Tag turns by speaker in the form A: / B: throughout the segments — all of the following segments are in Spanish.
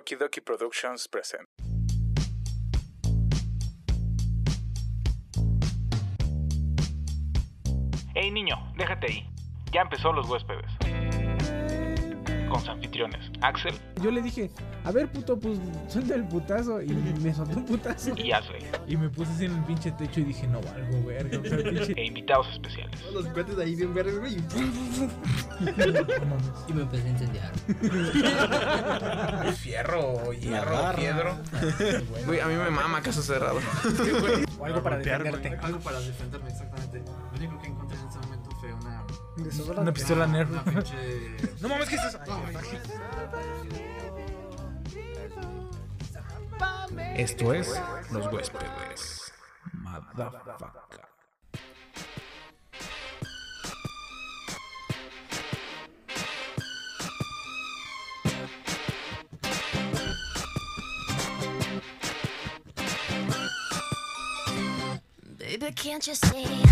A: Okie Dokie Productions present.
B: Hey niño, déjate ahí. Ya empezó los huéspedes. Con sus anfitriones, Axel
C: Yo le dije, a ver, puto, pues suelta el putazo. Y me soltó un putazo.
B: y Asley.
D: Y me puse así en el pinche techo y dije, no valgo, verga. O sea, pinche.
B: E invitados especiales.
E: Los cuates ahí bien verdes, güey. y-
F: me empecé a incendiar.
D: Fierro, hierro, piedro.
E: Güey, a mí me mama caso cerrado.
C: O algo para defenderte.
E: Algo para defenderme, exactamente. Lo único que encontré una.
D: Una pistola Nerf. No mames, ¿qué es eso? Esto es Los Huéspedes. Motherfucker.
G: Baby, can't you see?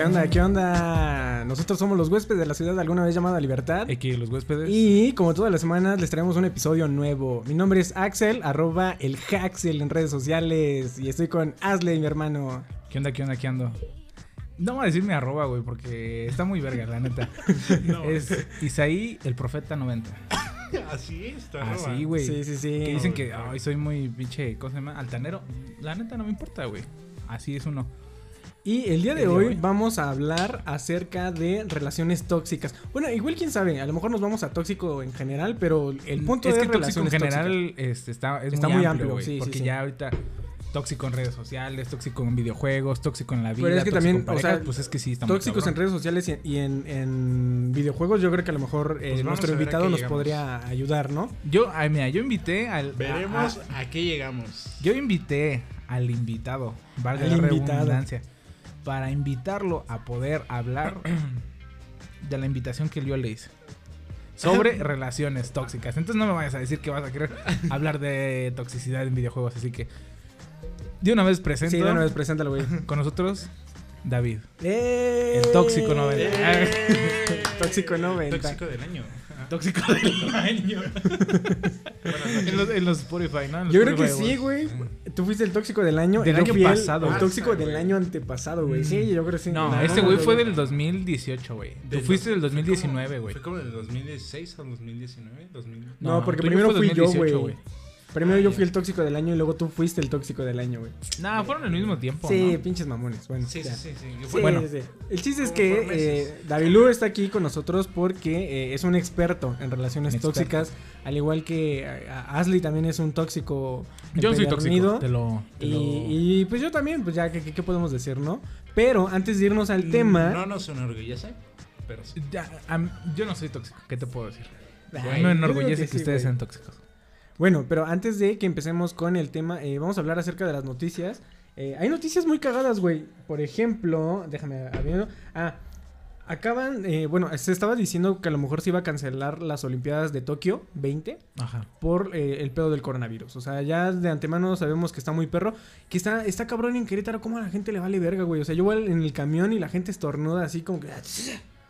C: ¿Qué onda? ¿Qué onda? Nosotros somos los huéspedes de la ciudad alguna vez llamada Libertad.
D: Aquí Los Huéspedes.
C: Y como todas las semanas les traemos un episodio nuevo. Mi nombre es Axel, arroba el Haxel en redes sociales. Y estoy con Asley, mi hermano.
D: ¿Qué onda, qué onda, qué ando? No voy a decir mi arroba, güey, porque está muy verga, la neta. Es Isaí, el profeta 90.
H: Así está.
D: Así, güey.
C: Sí, sí, sí.
D: Que dicen que ay, soy muy pinche, ¿cómo se llama? Altanero. La neta no me importa, güey. Así es uno.
C: Y el día de hoy vamos a hablar acerca de relaciones tóxicas. Bueno, igual quién sabe, a lo mejor nos vamos a tóxico en general, pero el punto
D: es
C: de
D: que tóxico en general este, está, es
C: Está
D: muy,
C: muy
D: amplio,
C: amplio, sí, sí,
D: porque
C: sí.
D: ya ahorita tóxico en redes sociales, tóxico en videojuegos, tóxico en la vida,
C: Pero es que
D: tóxico
C: también,
D: en parejas,
C: o sea,
D: pues es que sí está
C: tóxicos en redes sociales y, y en, en videojuegos, yo creo que a lo mejor eh,
H: Pues vamos
C: nuestro invitado nos
H: llegamos.
C: podría ayudar, ¿no?
D: Yo, ay, mira, yo invité al
H: Veremos
D: a-
H: a, qué llegamos.
D: yo invité al invitado, valga
C: Al
D: la
C: invitado.
D: redundancia, para invitarlo a poder hablar de la invitación que yo le hice. Sobre relaciones tóxicas. Entonces no me vayas a decir que vas a querer hablar de toxicidad en videojuegos. Así que de una vez presento
C: Sí, de una vez, preséntalo, güey.
D: con nosotros David.
C: ¡Eh!
D: El tóxico 90.
C: Tóxico 90.
H: Tóxico del año.
D: Tóxico del año. en, los, en los Spotify, ¿no? En los
C: Yo creo que
D: Spotify
C: sí, güey. Tú fuiste el tóxico del año.
D: Del
C: yo
D: año
C: el-
D: pasado,
C: El,
D: güey.
C: tóxico
H: Ah,
C: del año antepasado, güey. Sí, yo creo que sí.
D: No,
C: No,
D: este
C: no,
D: güey
C: no,
D: fue
C: no.
D: del 2018, güey. Tú
H: Del
D: fuiste del
H: dos- fue
D: 2019,
H: como-
D: güey.
H: Fue como del 2016 al 2019. 2000.
C: No, porque
D: tuyo
C: primero fui yo,
D: 2018,
C: güey. Primero yo fui el tóxico del año y luego tú fuiste el tóxico del año, güey.
D: Nah, fueron al mismo tiempo.
C: Sí,
D: ¿no?
C: pinches mamones. Bueno,
H: Sí, sí, sí. Fue-
D: Bueno.
C: sí. El chiste es que eh, Davilú está aquí con nosotros porque eh, es un experto en relaciones
D: Un experto.
C: tóxicas, al igual que eh, Ashley también es un tóxico.
D: Yo soy tóxico. Te lo. te
C: Y,
D: lo-
C: y, pues yo también, pues ya, ¿qué, qué- qué podemos decir, no? Pero antes de irnos al tema...
H: No nos enorgullece, pero sí.
D: Ya, yo no soy tóxico. ¿Qué te puedo decir?
C: Ay,
D: me enorgullece que,
C: sí,
D: ustedes
C: güey.
D: sean tóxicos.
C: Bueno, pero antes de que empecemos con el tema, eh, vamos a hablar acerca de las noticias. Eh, hay noticias muy cagadas, güey. Por ejemplo, déjame abrirlo. Ah, acaban, eh, bueno, se estaba diciendo que a lo mejor se iba a cancelar las Olimpiadas de Tokio 20
D: Ajá.
C: por eh, el pedo del coronavirus. O sea, ya de antemano sabemos que está muy perro. Que está, está cabrón en Querétaro, como a la gente le vale verga, güey. O sea, yo voy en el camión y la gente estornuda así como que...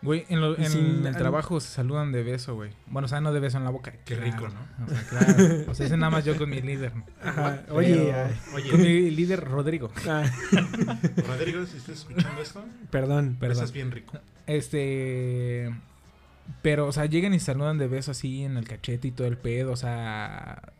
D: Güey, en, lo- en
C: sin-
D: el trabajo se saludan de beso, güey. Bueno, o sea, no de beso en la boca.
H: Qué rico,
D: ¿no? O sea, claro. O sea, ese nada más yo con mi líder.
C: Ajá, oye,
D: Pero-
H: Oye,
D: Con mi líder Rodrigo.
C: ah,
H: Rodrigo, si estás escuchando esto,
C: perdón.
D: Perdón.
H: estás bien rico.
D: Este. Pero, o sea, llegan y saludan de beso así en el cachete y todo el pedo, o sea.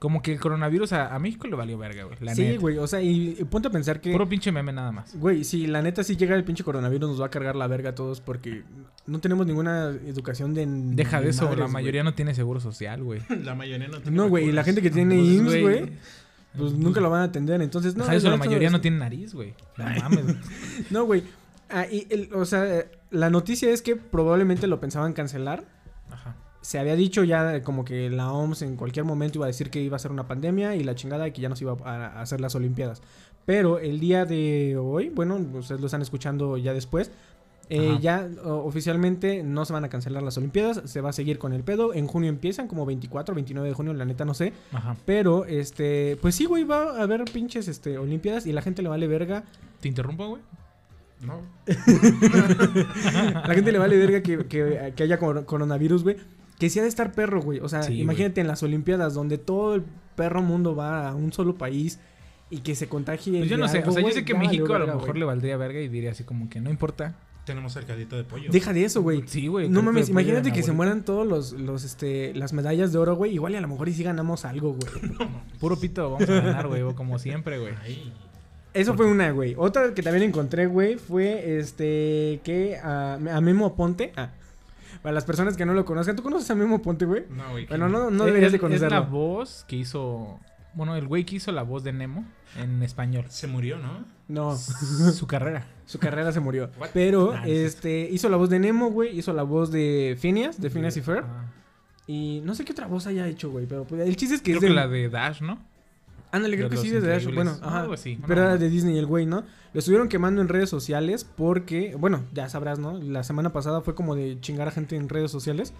D: Como que el coronavirus a, a México le valió verga, güey. La
C: sí,
D: neta.
C: güey, o sea, y, y ponte a pensar que...
D: Puro pinche meme nada más.
C: Güey, si la neta si llega el pinche coronavirus nos va a cargar la verga a todos porque no tenemos ninguna educación de...
D: Deja de eso,
C: madres,
D: la
C: güey.
D: mayoría no tiene seguro social, güey.
H: La mayoría no tiene
C: No, güey, y la gente que tiene
D: Pues,
C: IMSS,
D: güey,
C: güey, pues nunca lo van a atender, entonces no...
D: Deja de eso, la mayoría no tiene nariz, güey. No mames. güey.
C: No, güey. Ah, y el- o sea, la noticia es que probablemente lo pensaban cancelar. Se había dicho ya como que la OMS en cualquier momento iba a decir que iba a ser una pandemia y la chingada y que ya no se iba a, hacer las Olimpiadas. Pero el día de hoy, bueno, ustedes lo están escuchando ya después, eh, ya o- oficialmente no se van a cancelar las Olimpiadas, se va a seguir con el pedo. En junio empiezan, como 24, 29 de junio, la neta no sé.
D: Ajá.
C: Pero, este, pues sí, güey, va a haber pinches este, Olimpiadas y la gente le vale verga.
D: ¿Te interrumpo, güey?
H: No.
C: A la gente le vale verga que, que- que haya cor- coronavirus, güey. Que sí ha de estar perro, güey. O sea,
D: Sí,
C: imagínate en las Olimpiadas donde todo el perro mundo va a un solo país y que se contagie.
D: Pues yo no sé,
C: algo,
D: o sea, yo
C: güey,
D: sé que México a lo mejor
C: güey.
D: le valdría verga y diría así como que no importa.
H: Tenemos cercadito de pollo.
C: Deja de eso, güey.
D: Sí, güey.
C: No mames, imagínate que se mueran todos los, los, este, las medallas de oro, güey. Igual y a lo mejor y sí ganamos algo, güey.
D: abuelita. Puro pito, vamos a ganar, güey, como siempre, güey.
H: Ay,
C: Eso fue una, güey. Otra que también encontré, güey, fue este que a, a Memo Aponte. Ah, para las personas que no lo conozcan, ¿tú conoces a Memo Aponte, güey?
H: no, güey.
C: Bueno, no, no
D: Es-
C: deberías de
D: Es la
C: conocerlo.
D: voz que hizo. Bueno, el güey que hizo la voz de Nemo en español.
H: Se murió, ¿no?
C: No,
D: Su carrera.
C: su carrera se murió.
H: What?
C: Pero, este, hizo la voz de Nemo, güey. Hizo la voz de Phineas, de Phineas y Ferb.
D: Ah.
C: Y no sé qué otra voz haya hecho, güey. Pero pues, el chiste es que
D: Creo
C: es de.
D: que la de Dash, ¿no?
C: Ándale, creo que sí, desde Dash. Bueno, ajá.
D: Algo así,
C: Pero era de Disney el güey, ¿no? Lo estuvieron quemando en redes sociales porque, bueno, ya sabrás, ¿no? La semana pasada fue como de chingar a gente en redes sociales.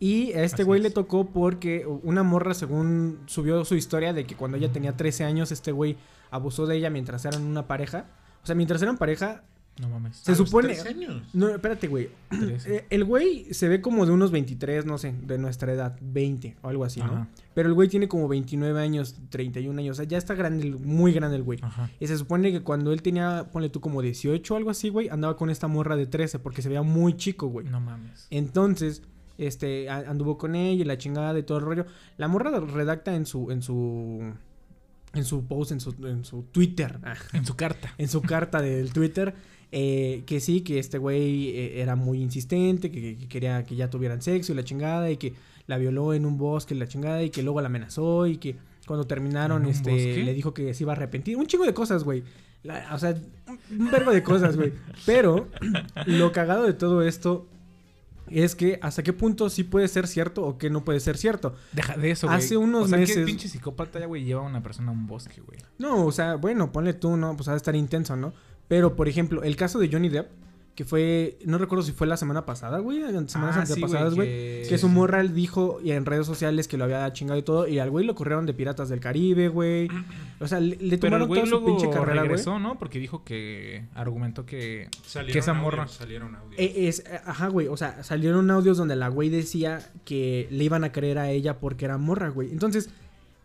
C: Y a este
D: Así
C: güey
D: es.
C: le tocó porque una morra, según subió su historia, de que cuando ella tenía 13 años, este güey abusó de ella mientras eran una pareja. O sea, mientras eran pareja,
D: No mames.
C: se supone...
H: 13 años.
C: No, espérate, güey. Eh, El güey se ve como de unos 23, no sé, de nuestra edad, 20 o algo así, ¿no? Pero el güey tiene como 29 años, 31 años, o sea, ya está grande, muy grande el güey.
D: Ajá.
C: Y se supone que cuando él tenía, ponle tú como 18 o algo así, güey, andaba con esta morra de 13 porque se veía muy chico, güey.
D: No mames.
C: Entonces, este, anduvo con ella y la chingada de todo el rollo. La morra redacta en su, en su, en su post, en su, en su Twitter,
D: En su carta.
C: en su carta del Twitter, eh, que sí, que este güey eh, era muy insistente, que, que quería que ya tuvieran sexo y la chingada, y que la violó en un bosque y la chingada, y que luego la amenazó, y que cuando terminaron,
D: ¿En un
C: este,
D: bosque?
C: le dijo que se iba a arrepentir. Un chingo de cosas, güey. La- o sea, un, verbo de cosas, güey. Pero lo cagado de todo esto es que hasta qué punto sí puede ser cierto o que no puede ser cierto.
D: Deja de eso, güey.
C: Hace unos
D: o sea,
C: meses-
D: ¿qué pinche psicópata, güey, lleva a una persona a un bosque, güey?
C: No, o sea, bueno, ponle tú, ¿no? Pues ha de estar intenso, ¿no? Pero, por ejemplo, el caso de Johnny Depp, que fue, no recuerdo si fue la semana pasada, güey, en semanas
D: Ah, sí,
C: antepasadas, güey,
D: que-
C: que su morra dijo y en redes sociales que lo había chingado y todo, y al güey lo corrieron de Piratas del Caribe, güey. O sea, le, le tomaron
D: güey
C: toda su
D: luego
C: pinche carrera, güey.
D: regresó, ¿no? Porque dijo que argumentó que...
H: Salieron
D: Que esa
H: audios,
D: morra-
H: Salieron audios.
C: Eh, es, ajá, güey, o sea, salieron audios donde la güey decía que le iban a creer a ella porque era morra, güey. Entonces,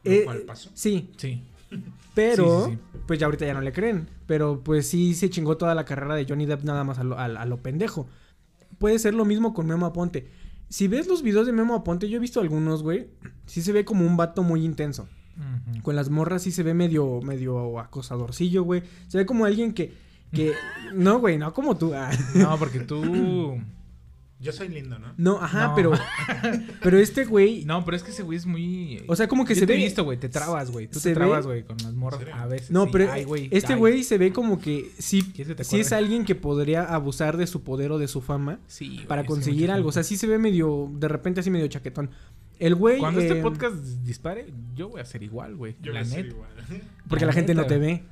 C: eh,
H: cual pasó.
C: sí,
D: Sí.
C: Pero,
D: Sí, sí,
C: pues ya ahorita ya no le creen. Pero pues sí se chingó toda la carrera de Johnny Depp nada más a lo, a- a lo pendejo. Puede ser lo mismo con Memo Aponte. Si ves los videos de Memo Aponte, yo he visto algunos, güey. Sí se ve como un vato muy intenso. Con las morras sí se ve medio, medio acosadorcillo, güey. Se ve como alguien que. que no, güey, no como tú. Ah.
D: No, porque tú...
H: Yo soy lindo, ¿no?
C: No, ajá,
D: No.
C: pero. Pero este güey.
D: No, pero es que ese güey es muy...
C: O sea, como que
D: Yo
C: se
D: te he
C: ve-
D: visto, güey, te trabas, güey. Tú
C: se
D: te trabas, güey, con las morras a veces.
C: No,
D: sí.
C: pero
D: Ay,
C: este güey se ve como que sí,
D: ¿Quieres que te
C: sí es alguien que podría abusar de su poder o de su fama.
D: Sí,
C: para conseguir algo. O sea, sí se ve medio, de repente así medio chaquetón. El güey...
D: Cuando este
C: eh,
D: podcast dispare, yo voy a ser igual, güey.
H: Yo
D: la
H: voy a ser
D: neta.
H: igual.
C: Porque
D: la
C: la gente no te ve.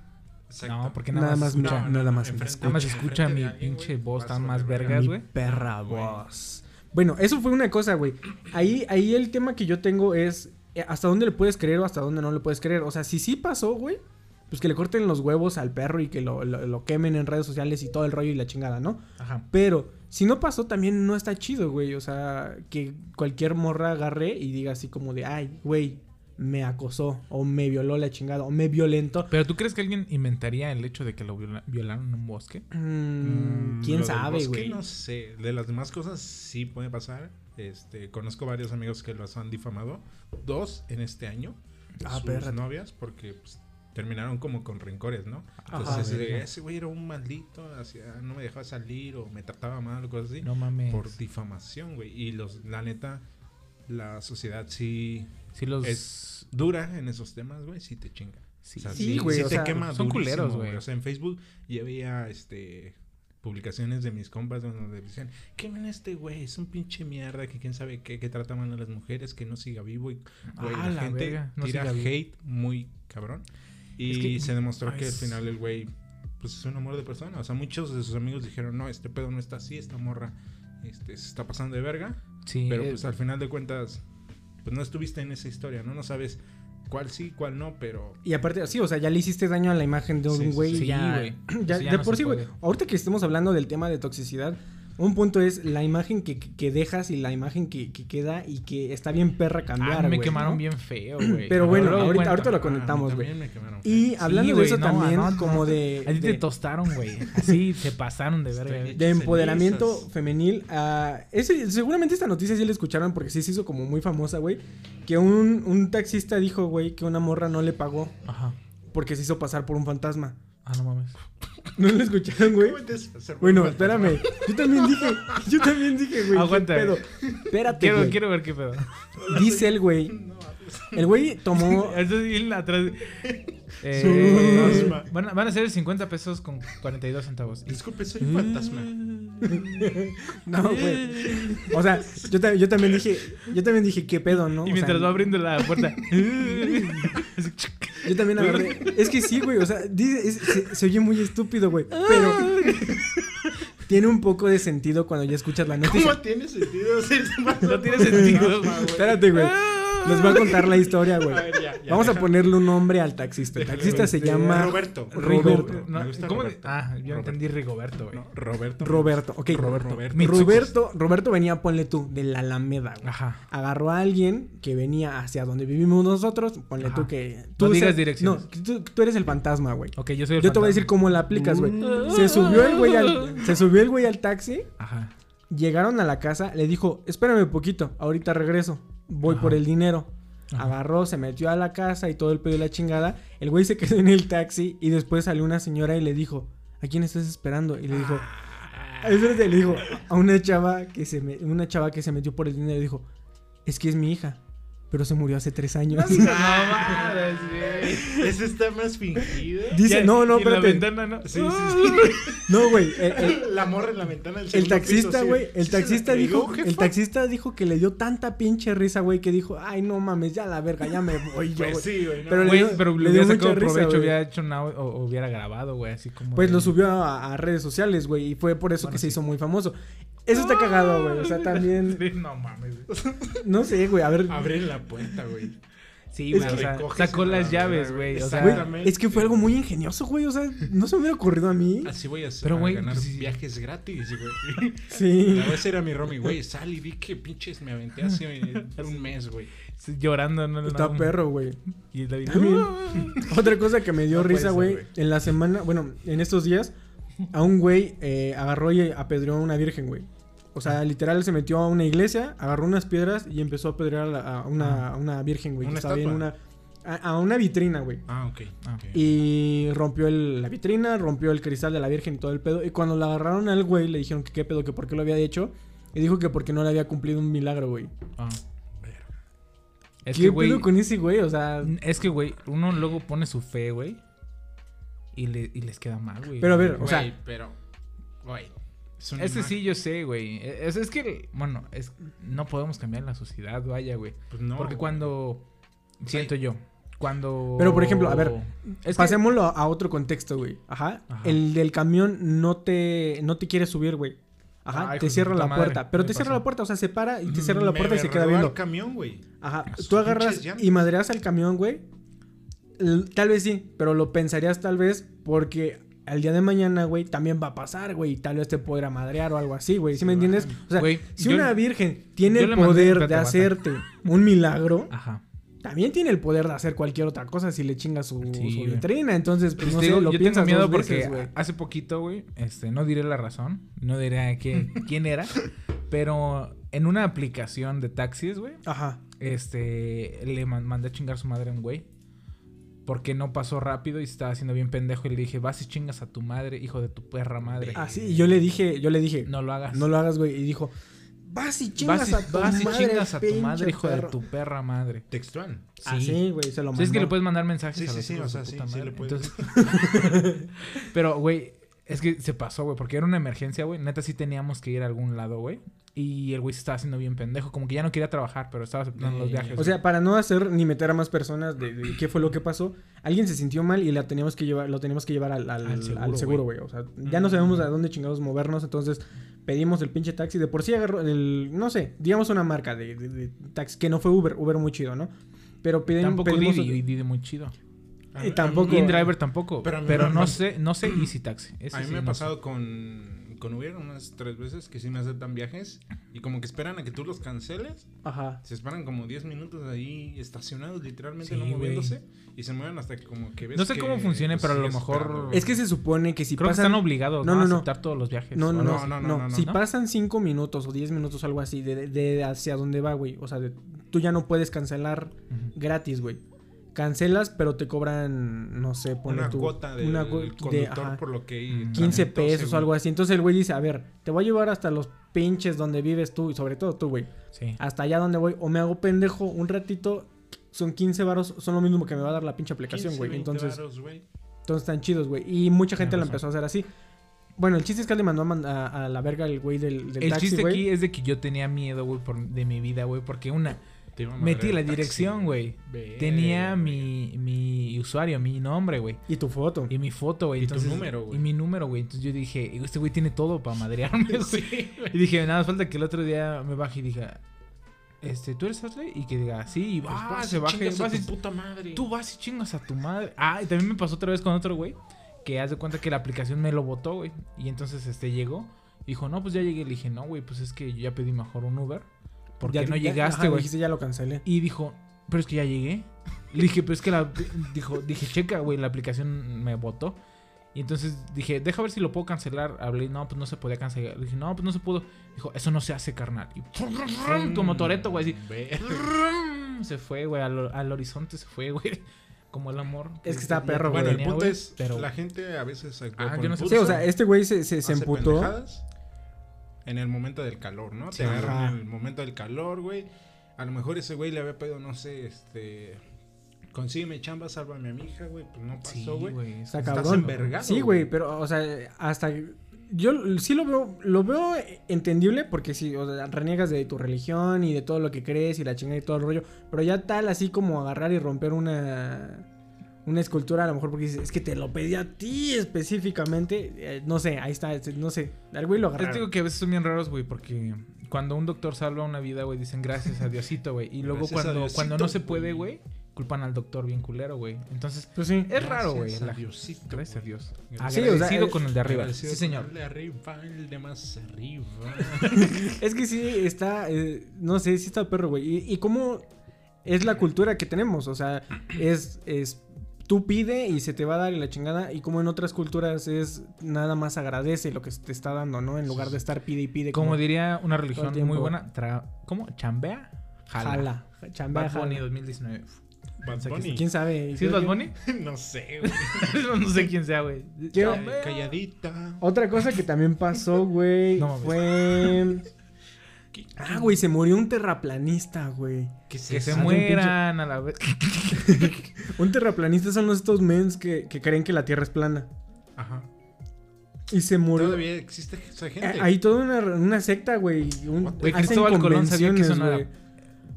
H: Exacto.
D: No, porque nada,
C: Nada
D: más
C: más
D: escucha.
C: mira, nada más
H: enfrente-.
D: Nada más escucha mi
H: alguien,
D: pinche voz tan más vergas,
C: Mi
D: güey.
C: perra voz. Bueno, eso fue una cosa, güey. Ahí, ahí el tema que yo tengo es eh, hasta dónde le puedes creer o hasta dónde no le puedes creer. O sea, si sí pasó, güey, pues que le corten los huevos al perro y que lo, lo- lo quemen en redes sociales y todo el rollo y la chingada, ¿no?
D: Ajá.
C: Pero si no pasó, también no está chido, güey. O sea, que cualquier morra agarre y diga así como de, ay, güey, me acosó o me violó la chingada o me violentó.
D: Pero tú crees que alguien inventaría el hecho de que lo viola- violaron en un bosque?
C: Mm, ¿Quién
H: lo
C: sabe, güey?
H: No sé. De las demás cosas sí puede pasar. Este, conozco varios amigos que los han difamado. Dos en este año.
C: Ah,
H: sus
C: perra.
H: novias, porque pues, terminaron como con rencores, ¿no? Entonces, ese güey era un maldito, hacía- no me dejaba salir o me trataba mal o cosas así.
D: No mames.
H: Por difamación, güey. Y los, la neta, la sociedad sí
D: Sí, los.
H: es dura en esos temas, güey. Sí te chinga.
D: Sí,
H: O sea,
C: Sí, güey, o
H: te
C: sea,
H: quema
D: son
H: durísimo,
D: culeros, güey.
H: O sea, en Facebook ya había este publicaciones de mis compas donde decían, quemen a este güey, es un pinche mierda, que quién sabe qué, que trata mal a las mujeres, que no siga vivo y güey,
D: Ah,
H: la,
D: la
H: gente
D: verga, no
H: tira hate muy cabrón. Y
D: Es que-
H: se demostró
D: Ay,
H: que al final el güey pues es un amor de persona, o sea, muchos de sus amigos dijeron, "No, este pedo no está así, esta morra este se está pasando de verga."
D: Sí,
H: Pero
D: eh,
H: pues al final de cuentas, pues no estuviste en esa historia, ¿no? No sabes cuál sí, cuál no, pero
C: Y aparte, sí, o sea, ya le hiciste daño a la imagen de
H: Sí,
C: un
H: sí,
C: güey.
D: sí,
C: ya,
D: güey.
C: ya-
D: ya
C: de
D: no
C: por sí, güey. Ahorita que estemos hablando del tema de toxicidad, Un punto es la imagen que, que- dejas y la imagen que, que queda y que está bien perra cambiar,
D: Ah, me quemaron
C: ¿no?
D: bien feo, güey.
C: Pero bueno, ahorita,
D: cuento.
C: ahorita lo
H: Ah,
C: conectamos, güey.
H: también me quemaron.
C: Y hablando
D: Sí,
C: de eso
D: no,
C: también,
D: no, no.
C: como de...
D: A ti te tostaron, güey. Así se pasaron de verga.
C: De empoderamiento
H: Cenizas.
C: femenil. ah, ese, seguramente esta noticia sí la escucharon porque sí se hizo como muy famosa, güey. Que un, un taxista dijo, güey, que una morra no le pagó
D: Ajá.
C: porque se hizo pasar por un fantasma.
D: Ah, no mames.
C: ¿No lo escucharon, güey?
H: ¿Cómo te haces hacer
C: Bueno, espérame. Yo también dije, yo también dije, güey. ¿qué
D: Aguanta,
C: pedo? Espérate,
D: Quiero,
C: güey.
D: quiero ver qué pedo.
C: Dice el güey. El güey tomó.
D: Entonces, y atrás. Eh, van, a- van a ser 50 pesos con 42 centavos.
H: Disculpe, soy un fantasma.
C: No, güey. O sea, yo, ta- yo también dije, yo también dije, ¿qué pedo, no?
D: Y
C: O
D: mientras
C: sea,
D: va abriendo la puerta.
C: Yo también agarré. Es que sí, güey. O sea, dice, es- se, se oye muy estúpido, güey. Pero tiene un poco de sentido cuando ya escuchas la noticia.
H: ¿Cómo tiene sentido
D: No tiene sentido.
C: Espérate, güey. Les voy a contar la historia, güey.
H: A ver, ya, ya,
C: Vamos a ponerle un nombre al taxista. El taxista se
H: Este,
C: llama
H: Roberto.
C: Roberto.
D: No,
H: Me gusta
D: ¿cómo?
H: Roberto.
D: Ah, yo
H: Roberto.
D: entendí Rigoberto, güey.
H: No, Roberto.
C: Roberto. Ok.
H: Roberto.
C: Roberto, Roberto, venía, ponle tú, de la Alameda, güey.
D: Ajá.
C: Agarró a alguien que venía hacia donde vivimos nosotros. Ponle
D: Ajá.
C: tú que.
D: No
C: Tú
D: digas
C: seas-
D: direcciones.
C: No, tú, tú eres el fantasma, güey.
D: Ok, yo soy el
C: Yo te voy a decir cómo la aplicas, güey. Se subió el güey al. Se subió el güey al taxi.
D: Ajá.
C: Llegaron a la casa, le dijo, espérame poquito, ahorita regreso, voy
D: Ajá.
C: por el dinero.
D: Ajá.
C: Agarró, se metió a la casa y todo el pedo y la chingada. El güey se quedó en el taxi y después salió una señora y le dijo, ¿a quién estás esperando? Y le dijo,
D: Ah.
C: le dijo a una chava que se me- una chava que se metió por el dinero y dijo, es que es mi hija, pero se murió hace tres años.
D: No mames, güey.
H: Ese está más fingido.
C: Dice,
D: Ya,
C: no, no,
D: en la ventana, ¿no?
H: Sí, sí, sí.
C: No, güey. el- el-
H: La morra en la ventana del
C: El taxista, güey, el
H: ¿Sí se la
C: taxista dijo, el taxista dijo que le dio tanta pinche risa, güey, que dijo, ay, no mames, ya la verga, ya me voy yo,
H: Pues
C: güey".
H: sí, güey. no.
C: Pero le
D: Güey,
C: dio-
D: pero
C: le
D: le
C: dio
D: hubiera
C: mucha
D: sacado
C: risa,
D: provecho,
C: güey.
D: hubiera hecho un audio o hubiera grabado, güey, así como.
C: Pues
D: de-
C: lo subió a, a redes sociales, güey, y fue por eso
D: Bueno,
C: que se hizo muy famoso. Eso está cagado, güey, o sea, también,
D: Sí, no mames, güey.
C: no sé, güey, a ver,
H: Abren la puerta, güey.
D: Sí,
C: Es
D: güey,
C: que
D: o sea, sacó
H: la
D: las llaves, güey. O sea,
H: Exactamente.
C: es que fue algo muy ingenioso, güey, o sea, no se me hubiera ocurrido a mí.
H: Así voy a, hacer,
D: Pero, güey,
H: ganar
D: pues, sí.
H: viajes gratis, güey.
C: Sí.
H: La vez era mi Romy, güey. Sal y vi que pinches me aventé hace un mes, güey.
D: sí, llorando, no, no,
C: Está
D: no.
C: perro, güey.
D: Y David.
C: También. Otra cosa que me dio
H: No
C: risa, güey. en la semana, bueno, en estos días, a un güey eh, agarró y apedreó a una virgen, güey. O sea, literal se metió a una iglesia, agarró unas piedras y empezó a apedrear a, una, a una virgen, güey. que
H: Una
C: estaba ahí en una. A, a una vitrina, güey.
H: Ah, ok.
D: Ah.
H: ok.
C: Y rompió el- la vitrina, rompió el cristal de la virgen y todo el pedo. Y cuando la agarraron al güey, le dijeron que qué pedo, que por qué lo había hecho. Y dijo que porque no le había cumplido un milagro, güey.
D: Ah. Es
C: ¿Qué
D: que, güey.
C: pedo con ese güey? O sea.
D: Es que, güey, uno luego pone su fe, güey. Y, le, y les queda mal, güey.
C: Pero a ver, o
H: Güey,
C: sea,
H: pero. Güey. Es
D: Ese sí yo sé, güey. Es, es que, bueno, es, no podemos cambiar la sociedad, vaya, güey.
H: Pues no.
D: Porque
H: güey.
D: cuando. Siento yo. Cuando.
C: Pero, por ejemplo, a ver,
D: Es que-
C: Pasémoslo a otro contexto, güey. Ajá.
D: Ajá.
C: El del camión no te, no te quiere subir, güey. Ajá.
D: Ah,
C: te cierra la
D: madre,
C: puerta. Pero te cierra la puerta, o sea, se para y te cierra la
H: Me
C: puerta y se queda viendo.
H: al camión, güey.
C: Ajá. Tú agarras y madreas al camión, güey. Tal vez sí, pero lo pensarías tal vez porque al día de mañana, güey, también va a pasar, güey. y Tal vez te podrá madrear o algo así, güey. ¿Sí me entiendes? O sea,
D: Güey,
C: si
D: yo-
C: una virgen tiene el poder de hacerte un milagro,
D: Ajá.
C: también tiene el poder de hacer cualquier otra cosa si le chinga su,
D: Sí,
C: su vitrina. Entonces, pues
D: Pues
C: no
D: te
C: sé, lo
D: yo
C: piensas
D: tengo miedo
C: dos
D: porque
C: güey.
D: hace poquito, güey, este, no diré la razón, no diré quién, quién era, pero en una aplicación de taxis, güey,
C: Ajá.
D: este, le man- mandé a chingar su madre a un güey. Porque no pasó rápido y se estaba haciendo bien pendejo. Y le dije, vas y chingas a tu madre, hijo de tu perra madre.
C: Ah, sí, y yo le dije, yo le dije,
D: No lo hagas.
C: no lo hagas, güey. Y dijo, vas y chingas
D: vas y,
C: a tu
D: vas y
C: madre,
D: chingas a tu madre, hijo
C: perro".
D: de tu perra madre.
H: Textual.
C: Ah, sí, güey, se lo
D: Sí,
C: mandó.
D: es que le puedes mandar mensajes
H: Sí,
D: a
H: sí,
D: los
H: sí,
D: hijos
H: o sea,
D: puta
H: sí, sí
D: madre.
H: le puedes.
D: Entonces- Pero, güey, es que se pasó, güey, porque era una emergencia, güey. Neta, sí teníamos que ir a algún lado, güey. Y el güey se estaba haciendo bien pendejo. Como que ya no quería trabajar, pero estaba aceptando los
H: Eh,
D: viajes.
C: O sea, para no hacer ni meter a más personas de, de qué fue lo que pasó, alguien se sintió mal y la teníamos que llevar, lo teníamos que llevar al, al-
H: Al seguro,
C: güey. O sea, ya no sabemos a dónde chingados movernos, entonces pedimos el pinche taxi. De por sí agarró el, no sé, digamos una marca de, de- de taxi, que no fue Uber, Uber muy chido, ¿no? Pero piden,
D: tampoco
C: pedimos...
D: Didi, y Didi muy chido.
H: A-
C: Y tampoco-
D: InDriver tampoco.
H: Pero me
D: no sé, no sé Easy Taxi. Ese
H: A mí
D: sí
H: me ha
D: no
H: pasado
D: sé.
H: con, con Uber unas tres veces que sí me aceptan viajes y como que esperan a que tú los canceles.
C: Ajá.
H: Se esperan como 10 minutos ahí estacionados, literalmente
D: Sí,
H: no moviéndose. Y se mueven hasta que como que ves
D: No sé
H: que,
D: cómo funcione,
H: pues,
D: pero a lo mejor-
H: esperando.
C: Es que se supone que si
D: Creo
C: pasan...
D: que están obligados
C: No,
D: ¿no?
C: no,
D: a
C: no.
D: aceptar todos los viajes.
C: No, no, no,
H: no,
C: no,
H: no, no,
C: Si
H: no.
C: pasan cinco minutos o 10 minutos, algo así, de, de hacia dónde va, güey. O sea, de- tú ya no puedes cancelar
D: Ujú.
C: gratis, güey. Cancelas, pero te cobran, no sé, ponle
H: una
C: tú,
H: cuota del
C: una cu- de,
H: conductor
C: ajá,
H: por lo que
D: Mm.
C: 15
H: tramitó,
C: pesos o algo así. Entonces el güey dice, a ver, te voy a llevar hasta los pinches donde vives tú, y sobre todo tú, güey.
D: Sí.
C: Hasta allá donde voy, o me hago pendejo un ratito, son 15 varos, son lo mismo que me va a dar la pinche aplicación,
H: 15,
C: güey.
H: 20
C: Entonces,
H: varos, güey.
C: entonces están chidos, güey. Y mucha gente
D: razón.
C: empezó a hacer así. Bueno, el chiste es que le mandó a, man- a- a la verga el güey del, del
D: El
C: taxi,
D: chiste
C: güey.
D: aquí es de que yo tenía miedo, güey, por- de mi vida, güey, porque una, metí la dirección, güey. Tenía mi, mi usuario, mi nombre, güey.
C: Y tu foto.
D: Y mi foto, güey.
H: Y tu
D: Entonces,
H: número, güey.
D: Y mi número, güey. Entonces yo dije, este güey tiene todo para madrearme, güey. Y dije, nada, más falta que el otro día me baje y diga, este, ¿tú eres Osley? Y que diga, sí, y
H: Pues
D: va,
H: vas
D: se baje,
H: a tu
D: y-
H: puta madre.
D: tú vas y chingas a tu madre. Ah, y también me pasó otra vez con otro güey. Que haz de cuenta que la aplicación me lo botó, güey. Y entonces este llegó. Dijo, no, pues ya llegué. Le dije, no, güey, pues es que yo ya pedí mejor un Uber. Porque
C: Ya-
D: no llegaste, güey.
C: dijiste, ya lo cancelé.
D: Y dijo, pero es que ya llegué. Le dije, pero es que la. Dijo, dije, checa, güey, la aplicación me votó. Y entonces dije, deja ver si lo puedo cancelar. Hablé, no, pues no se podía cancelar. Le dije, no, pues no se pudo. Dijo, eso no se hace, carnal. Y como Toreto, güey, así. Se fue, güey, al, al horizonte se fue, güey. Como el amor.
C: Es que está perro,
H: Bueno,
C: güey.
H: el
D: tenía,
H: punto es,
D: pero-
H: la gente a veces
D: Ah, yo no sé.
C: Sí, o sea, este güey se, se, se emputó.
H: pendejadas En el momento del calor, ¿no?
D: Sí.
H: Te agarran en el momento del calor, güey. A lo mejor ese güey le había pedido, no sé, este... Consígueme chamba, sálvame a mi hija, güey. Pues no
D: Sí,
H: pasó, güey.
D: güey.
C: Está
H: Estás
C: cabrón.
H: envergado,
C: Sí, güey, pero, o sea, hasta. Yo sí lo veo, lo veo entendible porque sí, o sea, reniegas de tu religión y de todo lo que crees y la chingada y todo el rollo. Pero ya tal así como agarrar y romper una. Una escultura, a lo mejor porque dices, es que te lo pedí a ti específicamente. eh, no sé, ahí está, este, no sé. Al güey lo
D: Te
C: agarraron.
D: digo que a veces son bien raros, güey, porque cuando un doctor salva una vida, güey, dicen gracias a Diosito, güey. Y luego
H: Gracias
D: cuando,
H: Diosito,
D: cuando no se puede,
H: güey.
D: culpan al doctor bien culero, güey. Entonces,
C: Pues sí.
D: es raro, güey.
H: Gracias a
D: la-
H: Diosito,
D: Gracias a. Dios.
C: Sí, o sea,
D: Agradecido
C: eh,
D: con el de arriba. Sí, señor.
H: El de arriba, el de más arriba.
C: Es que sí, está, eh, no sé, sí está perro, güey. Y, y cómo es la cultura que tenemos, o sea, es, es, tú pide y se te va a dar y la chingada, y como en otras culturas es nada más agradece lo que te está dando, ¿no? En lugar de estar pide y pide.
D: Como diría una religión muy buena, tra- ¿cómo? ¿Chambea?
C: jala, chambea,
D: Bad Bunny
C: jala.
D: 2019.
H: Bad Bunny.
C: ¿Quién sabe?
D: ¿Sí es Bad Bunny?
H: no sé, güey.
D: no sé quién sea, güey.
H: Calladita.
C: Otra cosa que también pasó, güey,
D: No
C: Ah, güey, se murió un terraplanista, güey.
H: Que se,
D: Que mueran a la vez.
C: Un terraplanista son estos mens que, que creen que la Tierra es plana.
H: Ajá.
C: Y se murió.
H: Todavía existe esa gente.
C: Eh, Hay toda una, una secta, güey. un-
D: Güey, Cristóbal Colón sabía que eso no era-
C: convenciones, güey.